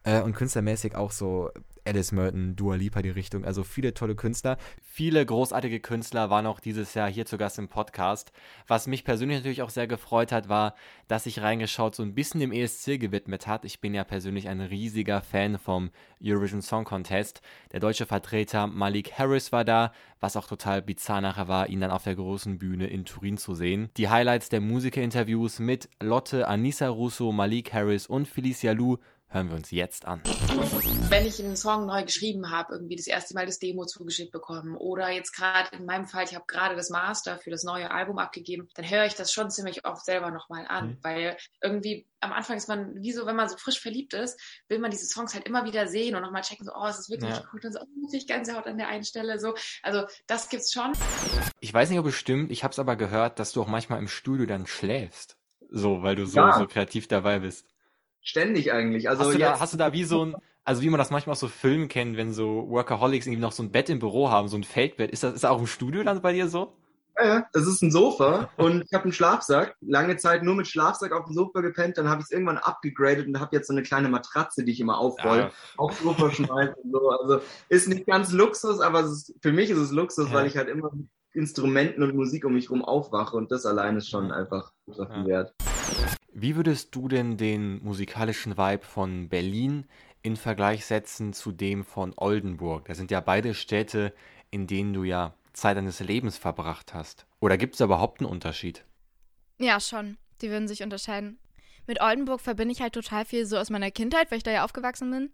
Äh, und künstlermäßig auch so Alice Merton, Dua Lipa die Richtung. Also viele tolle Künstler. Viele großartige Künstler waren auch dieses Jahr hier zu Gast im Podcast. Was mich persönlich natürlich auch sehr gefreut hat, war, dass sich reingeschaut so ein bisschen dem ESC gewidmet hat. Ich bin ja persönlich ein riesiger Fan vom Eurovision Song Contest. Der deutsche Vertreter Malik Harris war da, was auch total bizarr nachher war, ihn dann auf der großen Bühne in Turin zu sehen. Die Highlights der Musikerinterviews mit Lotte, Anissa Russo, Malik Harris und Felicia Lu hören wir uns jetzt an. wenn ich einen Song neu geschrieben habe, irgendwie das erste Mal das Demo zugeschickt bekommen oder jetzt gerade in meinem Fall, ich habe gerade das Master für das neue Album abgegeben, dann höre ich das schon ziemlich oft selber nochmal an, Mhm. weil irgendwie am Anfang ist man, wie so, wenn man so frisch verliebt ist, will man diese Songs halt immer wieder sehen und nochmal checken, so, oh, es ist wirklich Ja. gut und so, oh, ich Gänsehaut an der einen Stelle, so. Also, das gibt's schon. Ich weiß nicht, ob es stimmt, ich habe es aber gehört, dass du auch manchmal im Studio dann schläfst. So, weil du so, Ja. so kreativ dabei bist. Ständig eigentlich. Also hast, du da, hast du da wie so ein, also wie man das manchmal aus so Filmen kennt, wenn so Workaholics irgendwie noch so ein Bett im Büro haben, so ein Feldbett. Ist das, ist das auch im Studio dann bei dir so? Ja, ja, das ist ein Sofa und ich habe einen Schlafsack. Lange Zeit nur mit Schlafsack auf dem Sofa gepennt, dann habe ich es irgendwann abgegradet und habe jetzt so eine kleine Matratze, die ich immer aufroll, Ja. aufs Sofa schmeiße und so. Also ist nicht ganz Luxus, aber es ist, für mich ist es Luxus, Ja. weil ich halt immer mit Instrumenten und Musik um mich rum aufwache und das allein ist schon einfach viel wert. Wie würdest du denn den musikalischen Vibe von Berlin in Vergleich setzen zu dem von Oldenburg? Das sind ja beide Städte, in denen du ja Zeit deines Lebens verbracht hast. Oder gibt es überhaupt einen Unterschied? Ja, schon. Die würden sich unterscheiden. Mit Oldenburg verbinde ich halt total viel so aus meiner Kindheit, weil ich da ja aufgewachsen bin.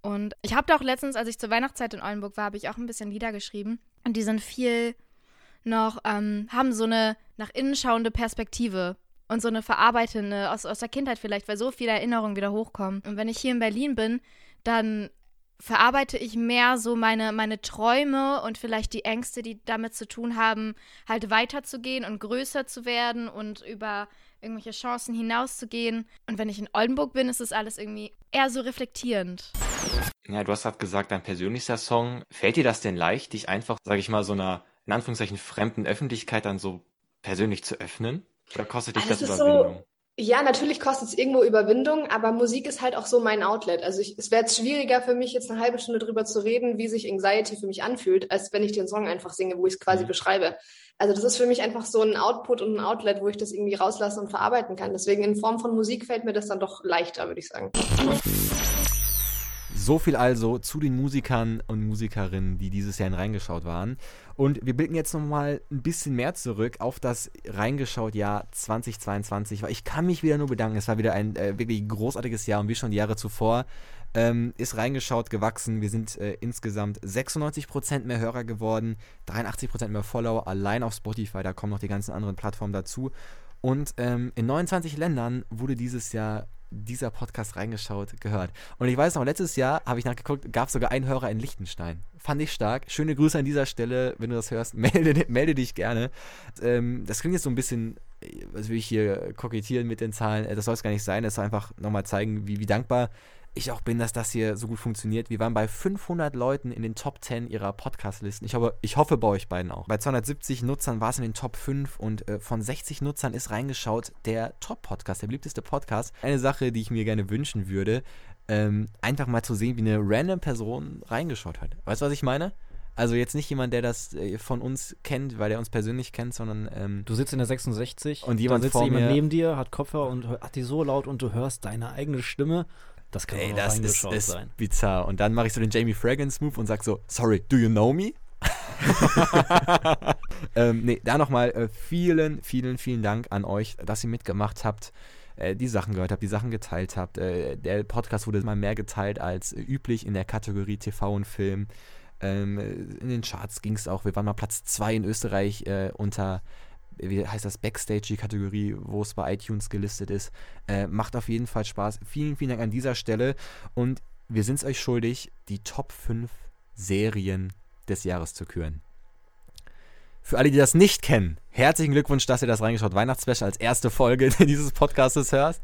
Und ich habe da auch letztens, als ich zur Weihnachtszeit in Oldenburg war, habe ich auch ein bisschen Lieder geschrieben. Und die sind viel noch, ähm, haben so eine nach innen schauende Perspektive und so eine verarbeitende aus, aus der Kindheit vielleicht, weil so viele Erinnerungen wieder hochkommen. Und wenn ich hier in Berlin bin, dann verarbeite ich mehr so meine, meine Träume und vielleicht die Ängste, die damit zu tun haben, halt weiterzugehen und größer zu werden und über irgendwelche Chancen hinauszugehen. Und wenn ich in Oldenburg bin, ist es alles irgendwie eher so reflektierend. Ja, du hast gerade gesagt, dein persönlichster Song. Fällt dir das denn leicht, dich einfach, sag ich mal, so einer, in Anführungszeichen, fremden Öffentlichkeit dann so persönlich zu öffnen? Oder kostet dich Ah, das, das Überwindung? so, ja, natürlich kostet es irgendwo Überwindung, aber Musik ist halt auch so mein Outlet. Also ich, es wäre jetzt schwieriger für mich, jetzt eine halbe Stunde drüber zu reden, wie sich Anxiety für mich anfühlt, als wenn ich den Song einfach singe, wo ich es quasi Mhm. beschreibe. Also das ist für mich einfach so ein Output und ein Outlet, wo ich das irgendwie rauslassen und verarbeiten kann. Deswegen in Form von Musik fällt mir das dann doch leichter, würde ich sagen. So viel also zu den Musikern und Musikerinnen, die dieses Jahr in reingeschaut waren. Und wir blicken jetzt nochmal ein bisschen mehr zurück auf das reingeschaut Jahr 2022, weil ich kann mich wieder nur bedanken. Es war wieder ein äh, wirklich großartiges Jahr und wie schon die Jahre zuvor ähm, ist reingeschaut gewachsen. Wir sind äh, insgesamt 96% mehr Hörer geworden, 83% mehr Follower allein auf Spotify. Da kommen noch die ganzen anderen Plattformen dazu. Und ähm, in 29 Ländern wurde dieses Jahr dieser Podcast reingeschaut, gehört. Und ich weiß noch, letztes Jahr habe ich nachgeguckt, gab es sogar einen Hörer in Liechtenstein. Fand ich stark. Schöne Grüße an dieser Stelle, wenn du das hörst. Melde, melde dich gerne. Ähm, das klingt jetzt so ein bisschen, was will ich hier kokettieren mit den Zahlen. Äh, das soll es gar nicht sein. Das soll einfach nochmal zeigen, wie, wie dankbar ich auch bin, dass das hier so gut funktioniert. Wir waren bei 500 Leuten in den Top 10 ihrer Podcast-Listen. Ich, hoffe, ich hoffe bei euch beiden auch. Bei 270 Nutzern war es in den Top 5 und äh, von 60 Nutzern ist reingeschaut der Top-Podcast, der beliebteste Podcast. Eine Sache, die ich mir gerne wünschen würde, ähm, einfach mal zu sehen, wie eine random Person reingeschaut hat. Weißt du, was ich meine? Also jetzt nicht jemand, der das äh, von uns kennt, weil er uns persönlich kennt, sondern ähm, du sitzt in der 66 und jemand sitzt jemand neben dir, hat Kopfhörer und hat die so laut und du hörst deine eigene Stimme. Das kann Ey, auch das ist, ist sein. bizarr. Und dann mache ich so den Jamie Fragrance Move und sag so, sorry, do you know me? ähm, nee, da nochmal äh, vielen, vielen, vielen Dank an euch, dass ihr mitgemacht habt, äh, die Sachen gehört habt, die Sachen geteilt habt. Äh, der Podcast wurde mal mehr geteilt als äh, üblich in der Kategorie TV und Film. Ähm, in den Charts ging es auch. Wir waren mal Platz 2 in Österreich äh, unter wie heißt das, Backstage, die Kategorie, wo es bei iTunes gelistet ist. Äh, macht auf jeden Fall Spaß. Vielen, vielen Dank an dieser Stelle. Und wir sind es euch schuldig, die Top 5 Serien des Jahres zu küren. Für alle, die das nicht kennen, herzlichen Glückwunsch, dass ihr das reingeschaut Weihnachtsspecial als erste Folge dieses Podcastes hörst.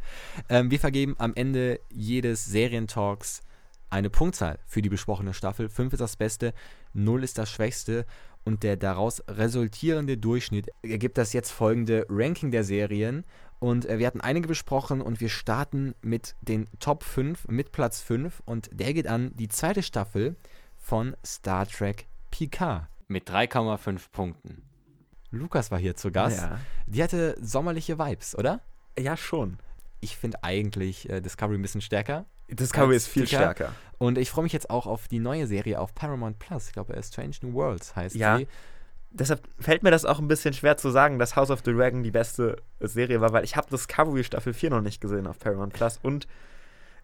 Ähm, wir vergeben am Ende jedes Serientalks eine Punktzahl für die besprochene Staffel. 5 ist das Beste, 0 ist das Schwächste und der daraus resultierende Durchschnitt ergibt das jetzt folgende Ranking der Serien. Und äh, wir hatten einige besprochen und wir starten mit den Top 5, mit Platz 5. Und der geht an die zweite Staffel von Star Trek Picard mit 3,5 Punkten. Lukas war hier zu Gast. Ja. Die hatte sommerliche Vibes, oder? Ja, schon. Ich finde eigentlich äh, Discovery ein bisschen stärker. Discovery ist viel Picard. stärker. Und ich freue mich jetzt auch auf die neue Serie auf Paramount Plus. Ich glaube, Strange New Worlds heißt Ja. sie. Deshalb fällt mir das auch ein bisschen schwer zu sagen, dass House of the Dragon die beste Serie war, weil ich habe Discovery Staffel 4 noch nicht gesehen auf Paramount Plus und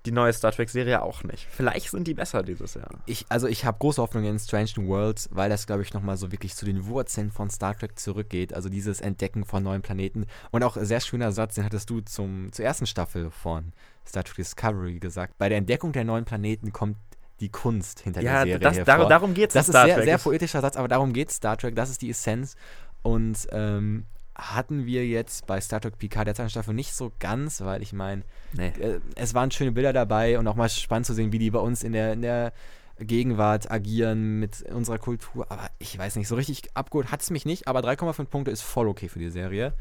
die neue Star Trek Serie auch nicht. Vielleicht sind die besser dieses Jahr. Ich, also ich habe große Hoffnung in Strange New Worlds, weil das, glaube ich, nochmal so wirklich zu den Wurzeln von Star Trek zurückgeht. Also dieses Entdecken von neuen Planeten. Und auch ein sehr schöner Satz, den hattest du zum, zur ersten Staffel von Star Trek Discovery gesagt. Bei der Entdeckung der neuen Planeten kommt die Kunst hinter Ja, der Serie das- hervor. dar- darum geht's in Das ist Star sehr, Trek. sehr poetischer Satz, aber darum geht Star Trek. Das ist die Essenz. Und ähm, hatten wir jetzt bei Star Trek Picard der zweiten Staffel nicht so ganz, weil ich meine, Nee. äh, es waren schöne Bilder dabei und auch mal spannend zu sehen, wie die bei uns in der, in der Gegenwart agieren mit unserer Kultur. Aber ich weiß nicht, so richtig abgeholt hat es mich nicht. Aber 3,5 Punkte ist voll okay für die Serie.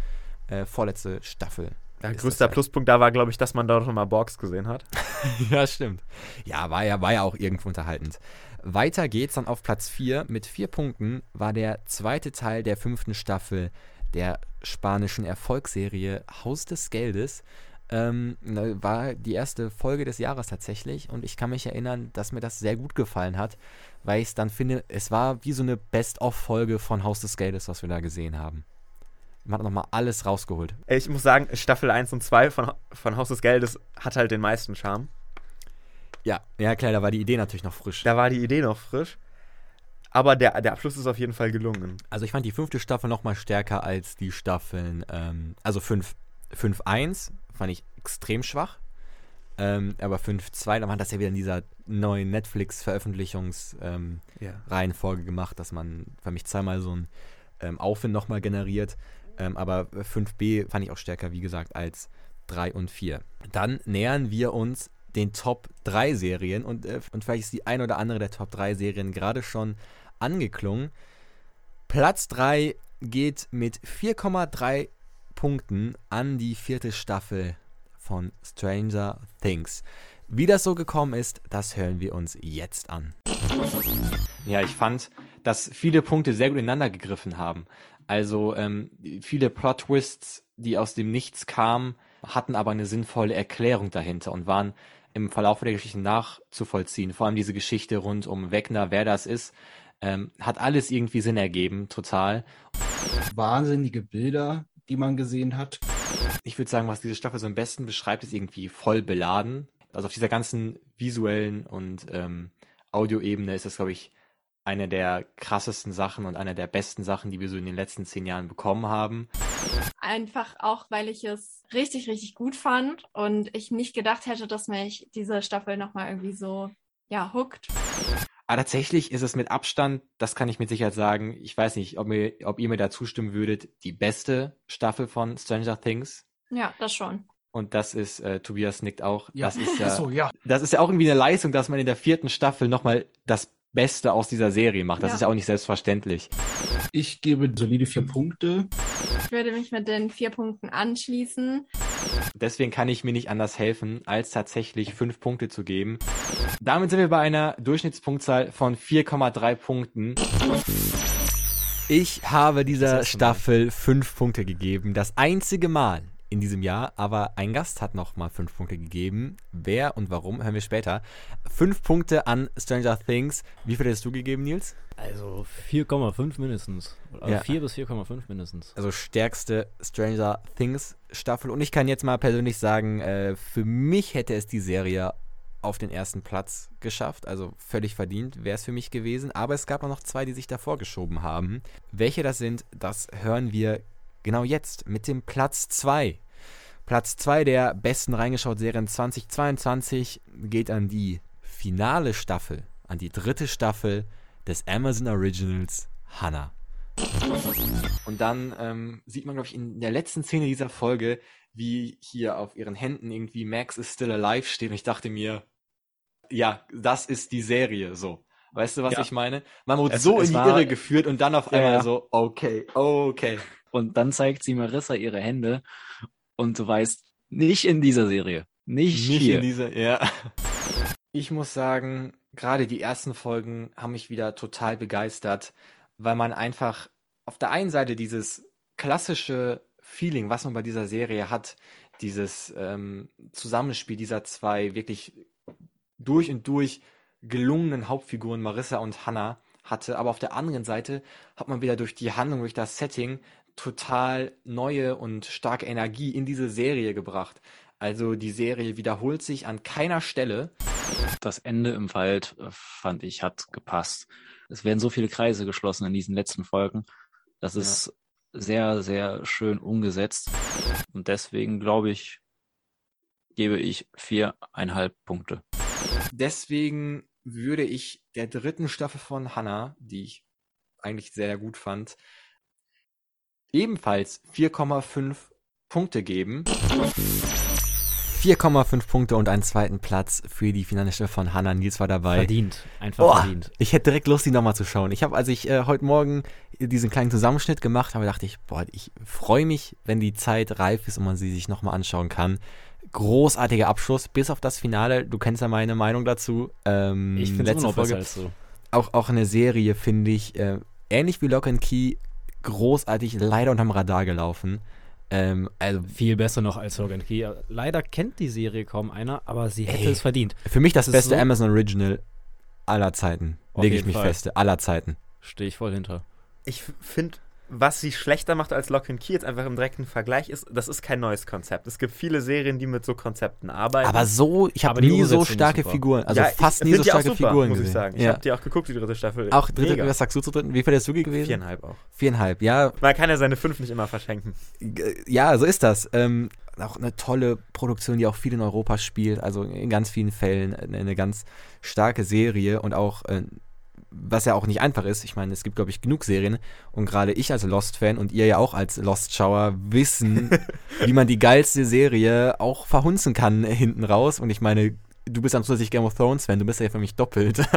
Äh, vorletzte Staffel. Der ist größter das Pluspunkt da war, glaube ich, dass man dort nochmal Borgs gesehen hat. ja, stimmt. Ja, war ja, war ja auch irgendwo unterhaltend. Weiter geht's dann auf Platz 4. Mit vier Punkten war der zweite Teil der fünften Staffel der spanischen Erfolgsserie Haus des Geldes. Ähm, ne, war die erste Folge des Jahres tatsächlich und ich kann mich erinnern, dass mir das sehr gut gefallen hat, weil ich es dann finde, es war wie so eine Best-of-Folge von Haus des Geldes, was wir da gesehen haben. Man hat nochmal alles rausgeholt. Ich muss sagen, Staffel 1 und 2 von, von Haus des Geldes hat halt den meisten Charme. Ja, ja klar, da war die Idee natürlich noch frisch. Da war die Idee noch frisch. Aber der, der Abschluss ist auf jeden Fall gelungen. Also ich fand die fünfte Staffel noch mal stärker als die Staffeln, ähm, also 5.1 fand ich extrem schwach. Ähm, aber 5.2, da hat das ja wieder in dieser neuen Netflix-Veröffentlichungs-Reihenfolge Ja. Reihenfolge gemacht, dass man für mich zweimal so ein ähm, Aufwind noch mal generiert. Ähm, aber 5b fand ich auch stärker, wie gesagt, als 3 und 4. Dann nähern wir uns den Top 3 Serien und, äh, und vielleicht ist die ein oder andere der Top 3 Serien gerade schon angeklungen. Platz 3 geht mit 4,3 Punkten an die vierte Staffel von Stranger Things. Wie das so gekommen ist, das hören wir uns jetzt an. Ja, ich fand, dass viele Punkte sehr gut ineinander gegriffen haben. Also ähm, viele Plot-Twists, die aus dem Nichts kamen, hatten aber eine sinnvolle Erklärung dahinter und waren im Verlauf der Geschichte nachzuvollziehen. Vor allem diese Geschichte rund um Wegner, wer das ist, ähm, hat alles irgendwie Sinn ergeben, total. Wahnsinnige Bilder, die man gesehen hat. Ich würde sagen, was diese Staffel so am besten beschreibt, ist irgendwie voll beladen. Also auf dieser ganzen visuellen und ähm, Audioebene ist das, glaube ich, eine der krassesten Sachen und eine der besten Sachen, die wir so in den letzten zehn Jahren bekommen haben. Einfach auch, weil ich es richtig, richtig gut fand und ich nicht gedacht hätte, dass mich diese Staffel nochmal irgendwie so, ja, hookt. Aber tatsächlich ist es mit Abstand, das kann ich mit Sicherheit sagen, ich weiß nicht, ob, mir, ob ihr mir da zustimmen würdet, die beste Staffel von Stranger Things. Ja, das schon. Und das ist, äh, Tobias nickt auch, Ja. das ist ja, so, ja. das ist ja auch irgendwie eine Leistung, dass man in der vierten Staffel nochmal das Beste aus dieser Serie macht. Das Ja. ist ja auch nicht selbstverständlich. Ich gebe solide vier Punkte. Ich würde mich mit den vier Punkten anschließen. Deswegen kann ich mir nicht anders helfen, als tatsächlich fünf Punkte zu geben. Damit sind wir bei einer Durchschnittspunktzahl von 4,3 Punkten. Ich habe dieser Staffel fünf Punkte gegeben. Das einzige Mal in diesem Jahr, aber ein Gast hat noch mal fünf Punkte gegeben. Wer und warum, hören wir später. Fünf Punkte an Stranger Things. Wie viel hättest du gegeben, Nils? Also 4,5 mindestens. Also Ja. 4 bis 4,5 mindestens. Also stärkste Stranger Things Staffel. Und ich kann jetzt mal persönlich sagen, äh, für mich hätte es die Serie auf den ersten Platz geschafft. Also völlig verdient wäre es für mich gewesen. Aber es gab auch noch zwei, die sich davor geschoben haben. Welche das sind, das hören wir genau jetzt mit dem Platz 2. Platz 2 der besten reingeschaut Serien 2022 geht an die finale Staffel, an die dritte Staffel des Amazon Originals Hannah. Und dann ähm, sieht man, glaube ich, in der letzten Szene dieser Folge, wie hier auf ihren Händen irgendwie Max is still alive steht. Und ich dachte mir, ja, das ist die Serie so. Weißt du, was Ja. ich meine? Man wurde Es- so es in die war- Irre geführt und dann auf Ja, einmal ja. so, okay, okay. Und dann zeigt sie Marissa ihre Hände und du weißt, nicht in dieser Serie. Nicht, Nicht hier. in dieser, ja. Ich muss sagen, gerade die ersten Folgen haben mich wieder total begeistert, weil man einfach auf der einen Seite dieses klassische Feeling, was man bei dieser Serie hat, dieses ähm, Zusammenspiel dieser zwei wirklich durch und durch gelungenen Hauptfiguren Marissa und Hannah hatte, aber auf der anderen Seite hat man wieder durch die Handlung, durch das Setting total neue und starke Energie in diese Serie gebracht. Also die Serie wiederholt sich an keiner Stelle. Das Ende im Wald, äh, fand ich, hat gepasst. Es werden so viele Kreise geschlossen in diesen letzten Folgen. Das Ja. ist sehr, sehr schön umgesetzt. Und deswegen glaube ich, gebe ich viereinhalb Punkte. Deswegen würde ich der dritten Staffel von Hannah, die ich eigentlich sehr gut fand, ebenfalls 4,5 Punkte geben. 4,5 Punkte und einen zweiten Platz für die finale Staffel von Hannah. Nils war dabei. Verdient. Einfach Boah, verdient. Ich hätte direkt Lust, die nochmal zu schauen. Ich habe, als ich äh, heute Morgen diesen kleinen Zusammenschnitt gemacht habe, dachte ich, boah, ich freue mich, wenn die Zeit reif ist und man sie sich nochmal anschauen kann. Großartiger Abschluss, bis auf das Finale. Du kennst ja meine Meinung dazu. Ähm, Ich find's immer letzte Folge. als so. Auch, auch eine Serie, finde ich, äh, ähnlich wie Lock and Key, großartig, leider unterm Radar gelaufen. Ähm, also Viel besser noch als Logan Key. Leider kennt die Serie kaum einer, aber sie hätte Ey, es verdient. Für mich das Es ist beste so- Amazon Original aller Zeiten. Lege ich mich Fall. feste. Aller Zeiten. Stehe ich voll hinter. Ich finde, was sie schlechter macht als Lock and Key jetzt einfach im direkten Vergleich ist, das ist kein neues Konzept. Es gibt viele Serien, die mit so Konzepten arbeiten. Aber so, ich habe nie so starke. Figuren, also Ja, fast nie so starke super, Figuren muss gesehen. ich sagen. Ich ja. habe die auch geguckt, die dritte Staffel. Auch dritte, Mega. was sagst du zur dritten? Wie viel hast du gewesen? Viereinhalb auch. Viereinhalb, ja. Man kann ja seine fünf nicht immer verschenken. Ja, so ist das. Ähm, auch eine tolle Produktion, die auch viel in Europa spielt, also in ganz vielen Fällen eine, eine ganz starke Serie und auch, äh, was ja auch nicht einfach ist, ich meine, es gibt, glaube ich, genug Serien und gerade ich als Lost-Fan und ihr ja auch als Lost-Schauer wissen, wie man die geilste Serie auch verhunzen kann hinten raus. Und ich meine, du bist dann zusätzlich Game of Thrones-Fan, du bist ja für mich doppelt,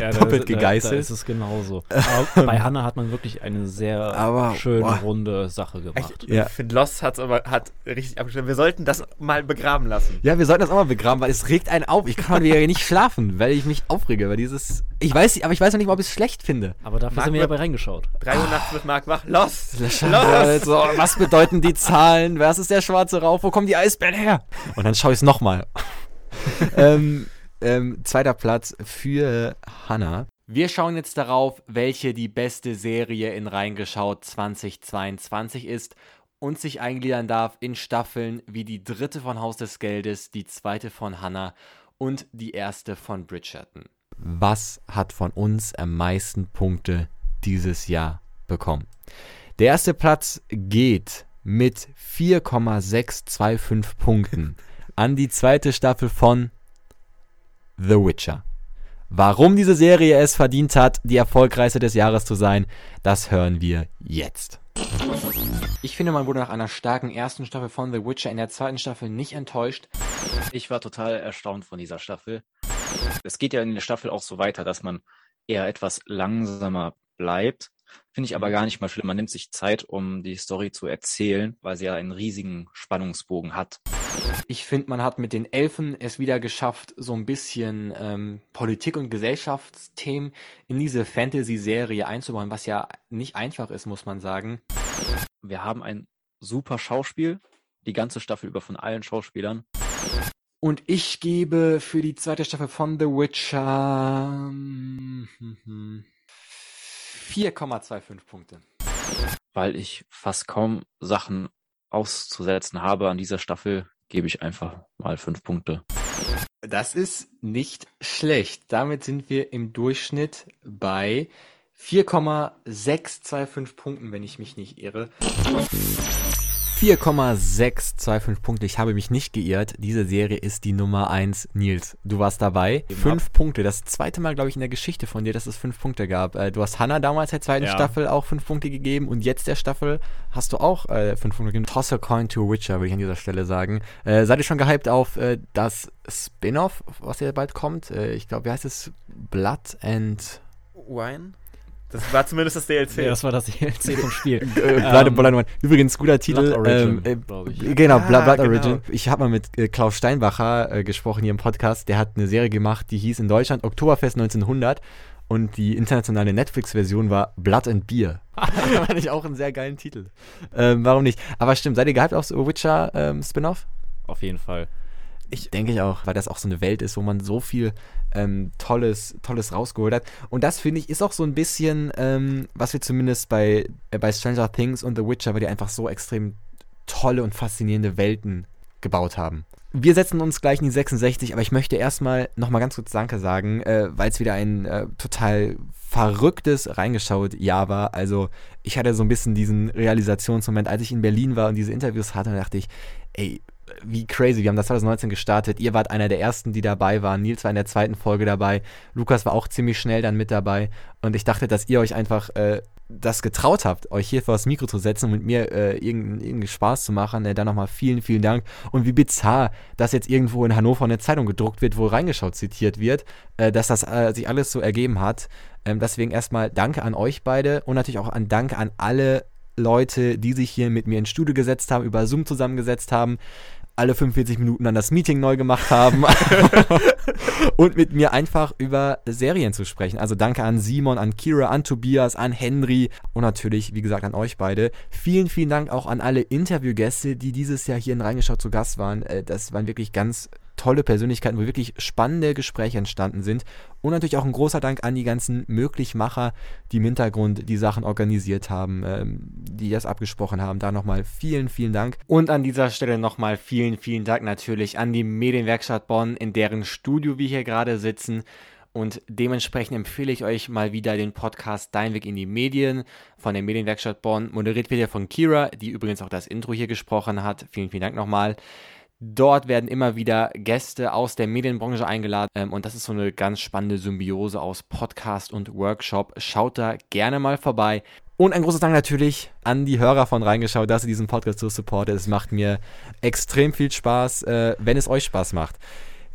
Ja, da- doppelt da, Da gegeißelt. ist es genauso. Aber bei Hannah hat man wirklich eine sehr Aber, schöne, boah. runde Sache gemacht. Ich Ja. finde, Lost hat's aber hat richtig abgeschnitten. Wir sollten das mal begraben lassen. Ja, wir sollten das auch mal begraben, weil es regt einen auf. Ich kann ja nicht schlafen, weil ich mich aufrege, weil dieses. Ich weiß, aber ich weiß noch nicht mal, ob ich es schlecht finde. Aber dafür Marc sind wir ja wird- bei reingeschaut. 3 Uhr nachts mit Marc wach. Lost! Lost! was bedeuten die Zahlen? Was ist der schwarze Rauch? Wo kommen die Eisbären her? Und dann schaue ich es nochmal. ähm, ähm, zweiter Platz für Hannah. Wir schauen jetzt darauf, welche die beste Serie in Reingeschaut 2022 ist und sich eingliedern darf in Staffeln wie die dritte von Haus des Geldes, die zweite von Hannah und die erste von Bridgerton. Was hat von uns am meisten Punkte dieses Jahr bekommen? Der erste Platz geht mit 4,625 Punkten an die zweite Staffel von The Witcher. Warum diese Serie es verdient hat, die erfolgreichste des Jahres zu sein, das hören wir jetzt. Ich finde, man wurde nach einer starken ersten Staffel von The Witcher in der zweiten Staffel nicht enttäuscht. Ich war total erstaunt von dieser Staffel. Es geht ja in der Staffel auch so weiter, dass man eher etwas langsamer bleibt. Finde ich aber gar nicht mal schlimm. Man nimmt sich Zeit, um die Story zu erzählen, weil sie ja einen riesigen Spannungsbogen hat. Ich finde, man hat mit den Elfen es wieder geschafft, so ein bisschen ähm, Politik- und Gesellschaftsthemen in diese Fantasy-Serie einzubauen, was ja nicht einfach ist, muss man sagen. Wir haben ein super Schauspiel, die ganze Staffel über von allen Schauspielern. Und ich gebe für die zweite Staffel von The Witcher 4,25 Punkte. Weil ich fast kaum Sachen auszusetzen habe an dieser Staffel, gebe ich einfach mal fünf Punkte. Das ist nicht schlecht. Damit sind wir im Durchschnitt bei 4,625 Punkten, wenn ich mich nicht irre. 4,625 Punkte. Ich habe mich nicht geirrt. Diese Serie ist die Nummer 1. Nils, du warst dabei. Eben fünf ab. Punkte. Das zweite Mal, glaube ich, in der Geschichte von dir, dass es fünf Punkte gab. Äh, Du hast Hannah damals der zweiten Ja. Staffel auch fünf Punkte gegeben und jetzt der Staffel hast du auch äh, fünf Punkte gegeben. Toss a coin to a Witcher, würde ich an dieser Stelle sagen. Äh, seid ihr schon gehypt auf äh, das Spin-off, was ja bald kommt? Äh, ich glaube, wie heißt es? Blood and Wine? Das war zumindest das DLC. Ja, das war das DLC vom Spiel. Äh, Blood, Ähm, Blood and Wine. Übrigens, guter Titel. Blood Origin, ähm, äh, ich. Genau, Ah, Blood, Blood genau. Origin. Ich habe mal mit äh, Klaus Steinbacher äh, gesprochen hier im Podcast. Der hat eine Serie gemacht, die hieß in Deutschland Oktoberfest 1900. Und die internationale Netflix-Version war Blood and Beer. Fand ich auch einen sehr geilen Titel. Ähm, warum nicht? Aber stimmt, seid ihr gehypt auf so Witcher ähm, Spin-off? Auf jeden Fall. Ich denke ich auch, weil das auch so eine Welt ist, wo man so viel ähm, Tolles, Tolles rausgeholt hat. Und das finde ich ist auch so ein bisschen, ähm, was wir zumindest bei, äh, bei Stranger Things und The Witcher, weil die einfach so extrem tolle und faszinierende Welten gebaut haben. Wir setzen uns gleich in die 66, aber ich möchte erstmal nochmal ganz kurz Danke sagen, äh, weil es wieder ein äh, total verrücktes reingeschaut Jahr war. Also ich hatte so ein bisschen diesen Realisationsmoment, als ich in Berlin war und diese Interviews hatte, da dachte ich, ey, wie crazy. Wir haben das 2019 gestartet. Ihr wart einer der ersten, die dabei waren. Nils war in der zweiten Folge dabei. Lukas war auch ziemlich schnell dann mit dabei. Und ich dachte, dass ihr euch einfach äh, das getraut habt, euch hier vor das Mikro zu setzen und mit mir äh, irgendeinen irgendeinen Spaß zu machen. Äh, dann nochmal vielen, vielen Dank. Und wie bizarr, dass jetzt irgendwo in Hannover eine Zeitung gedruckt wird, wo reingeschaut zitiert wird, äh, dass das äh, sich alles so ergeben hat. Ähm, deswegen erstmal Danke an euch beide und natürlich auch an Danke an alle Leute, die sich hier mit mir ins Studio gesetzt haben, über Zoom zusammengesetzt haben, alle 45 Minuten dann das Meeting neu gemacht haben und mit mir einfach über Serien zu sprechen. Also danke an Simon, an Kira, an Tobias, an Henry und natürlich, wie gesagt, an euch beide. Vielen, vielen Dank auch an alle Interviewgäste, die dieses Jahr hier in Reingeschaut zu Gast waren. Äh, Das waren wirklich ganz tolle Persönlichkeiten, wo wirklich spannende Gespräche entstanden sind. Und natürlich auch ein großer Dank an die ganzen Möglichmacher, die im Hintergrund die Sachen organisiert haben, ähm, die das abgesprochen haben. Da nochmal vielen, vielen Dank. Und an dieser Stelle nochmal vielen, vielen Dank natürlich an die Medienwerkstatt Bonn, in deren Studio wir hier gerade sitzen. Und dementsprechend empfehle ich euch mal wieder den Podcast Dein Weg in die Medien von der Medienwerkstatt Bonn. Moderiert wird ja von Kira, die übrigens auch das Intro hier gesprochen hat. Vielen, vielen Dank nochmal. Dort werden immer wieder Gäste aus der Medienbranche eingeladen ähm, und das ist so eine ganz spannende Symbiose aus Podcast und Workshop. Schaut da gerne mal vorbei. Und ein großes Dank natürlich an die Hörer von Reingeschaut, dass ihr diesen Podcast so supportet. Es macht mir extrem viel Spaß, äh, wenn es euch Spaß macht.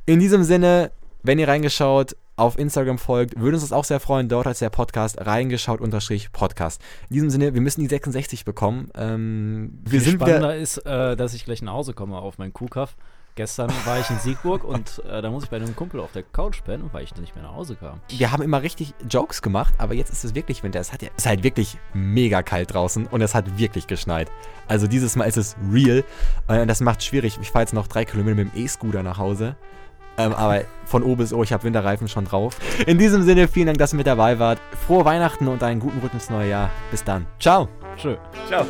In diesem Sinne, wenn ihr reingeschaut, auf Instagram folgt, würde uns das auch sehr freuen. Dort als der Podcast reingeschaut-podcast. In diesem Sinne, wir müssen die 66 bekommen. Ähm, wir Viel sind spannender ist, äh, dass ich gleich nach Hause komme auf meinen Kuhkaff. Gestern war ich in Siegburg und äh, da muss ich bei einem Kumpel auf der Couch pennen, weil ich dann nicht mehr nach Hause kam. wir haben immer richtig Jokes gemacht, aber jetzt ist es wirklich Winter. Es hat ja, es ist halt wirklich mega kalt draußen und es hat wirklich geschneit. Also dieses Mal ist es real. Äh, das macht schwierig. Ich fahre jetzt noch drei Kilometer mit dem E-Scooter nach Hause. Ähm, aber von O bis O, ich habe Winterreifen schon drauf. In diesem Sinne, vielen Dank, dass ihr mit dabei wart. Frohe Weihnachten und einen guten Rücken ins neue Jahr. Bis dann. Ciao. Tschö. Ciao.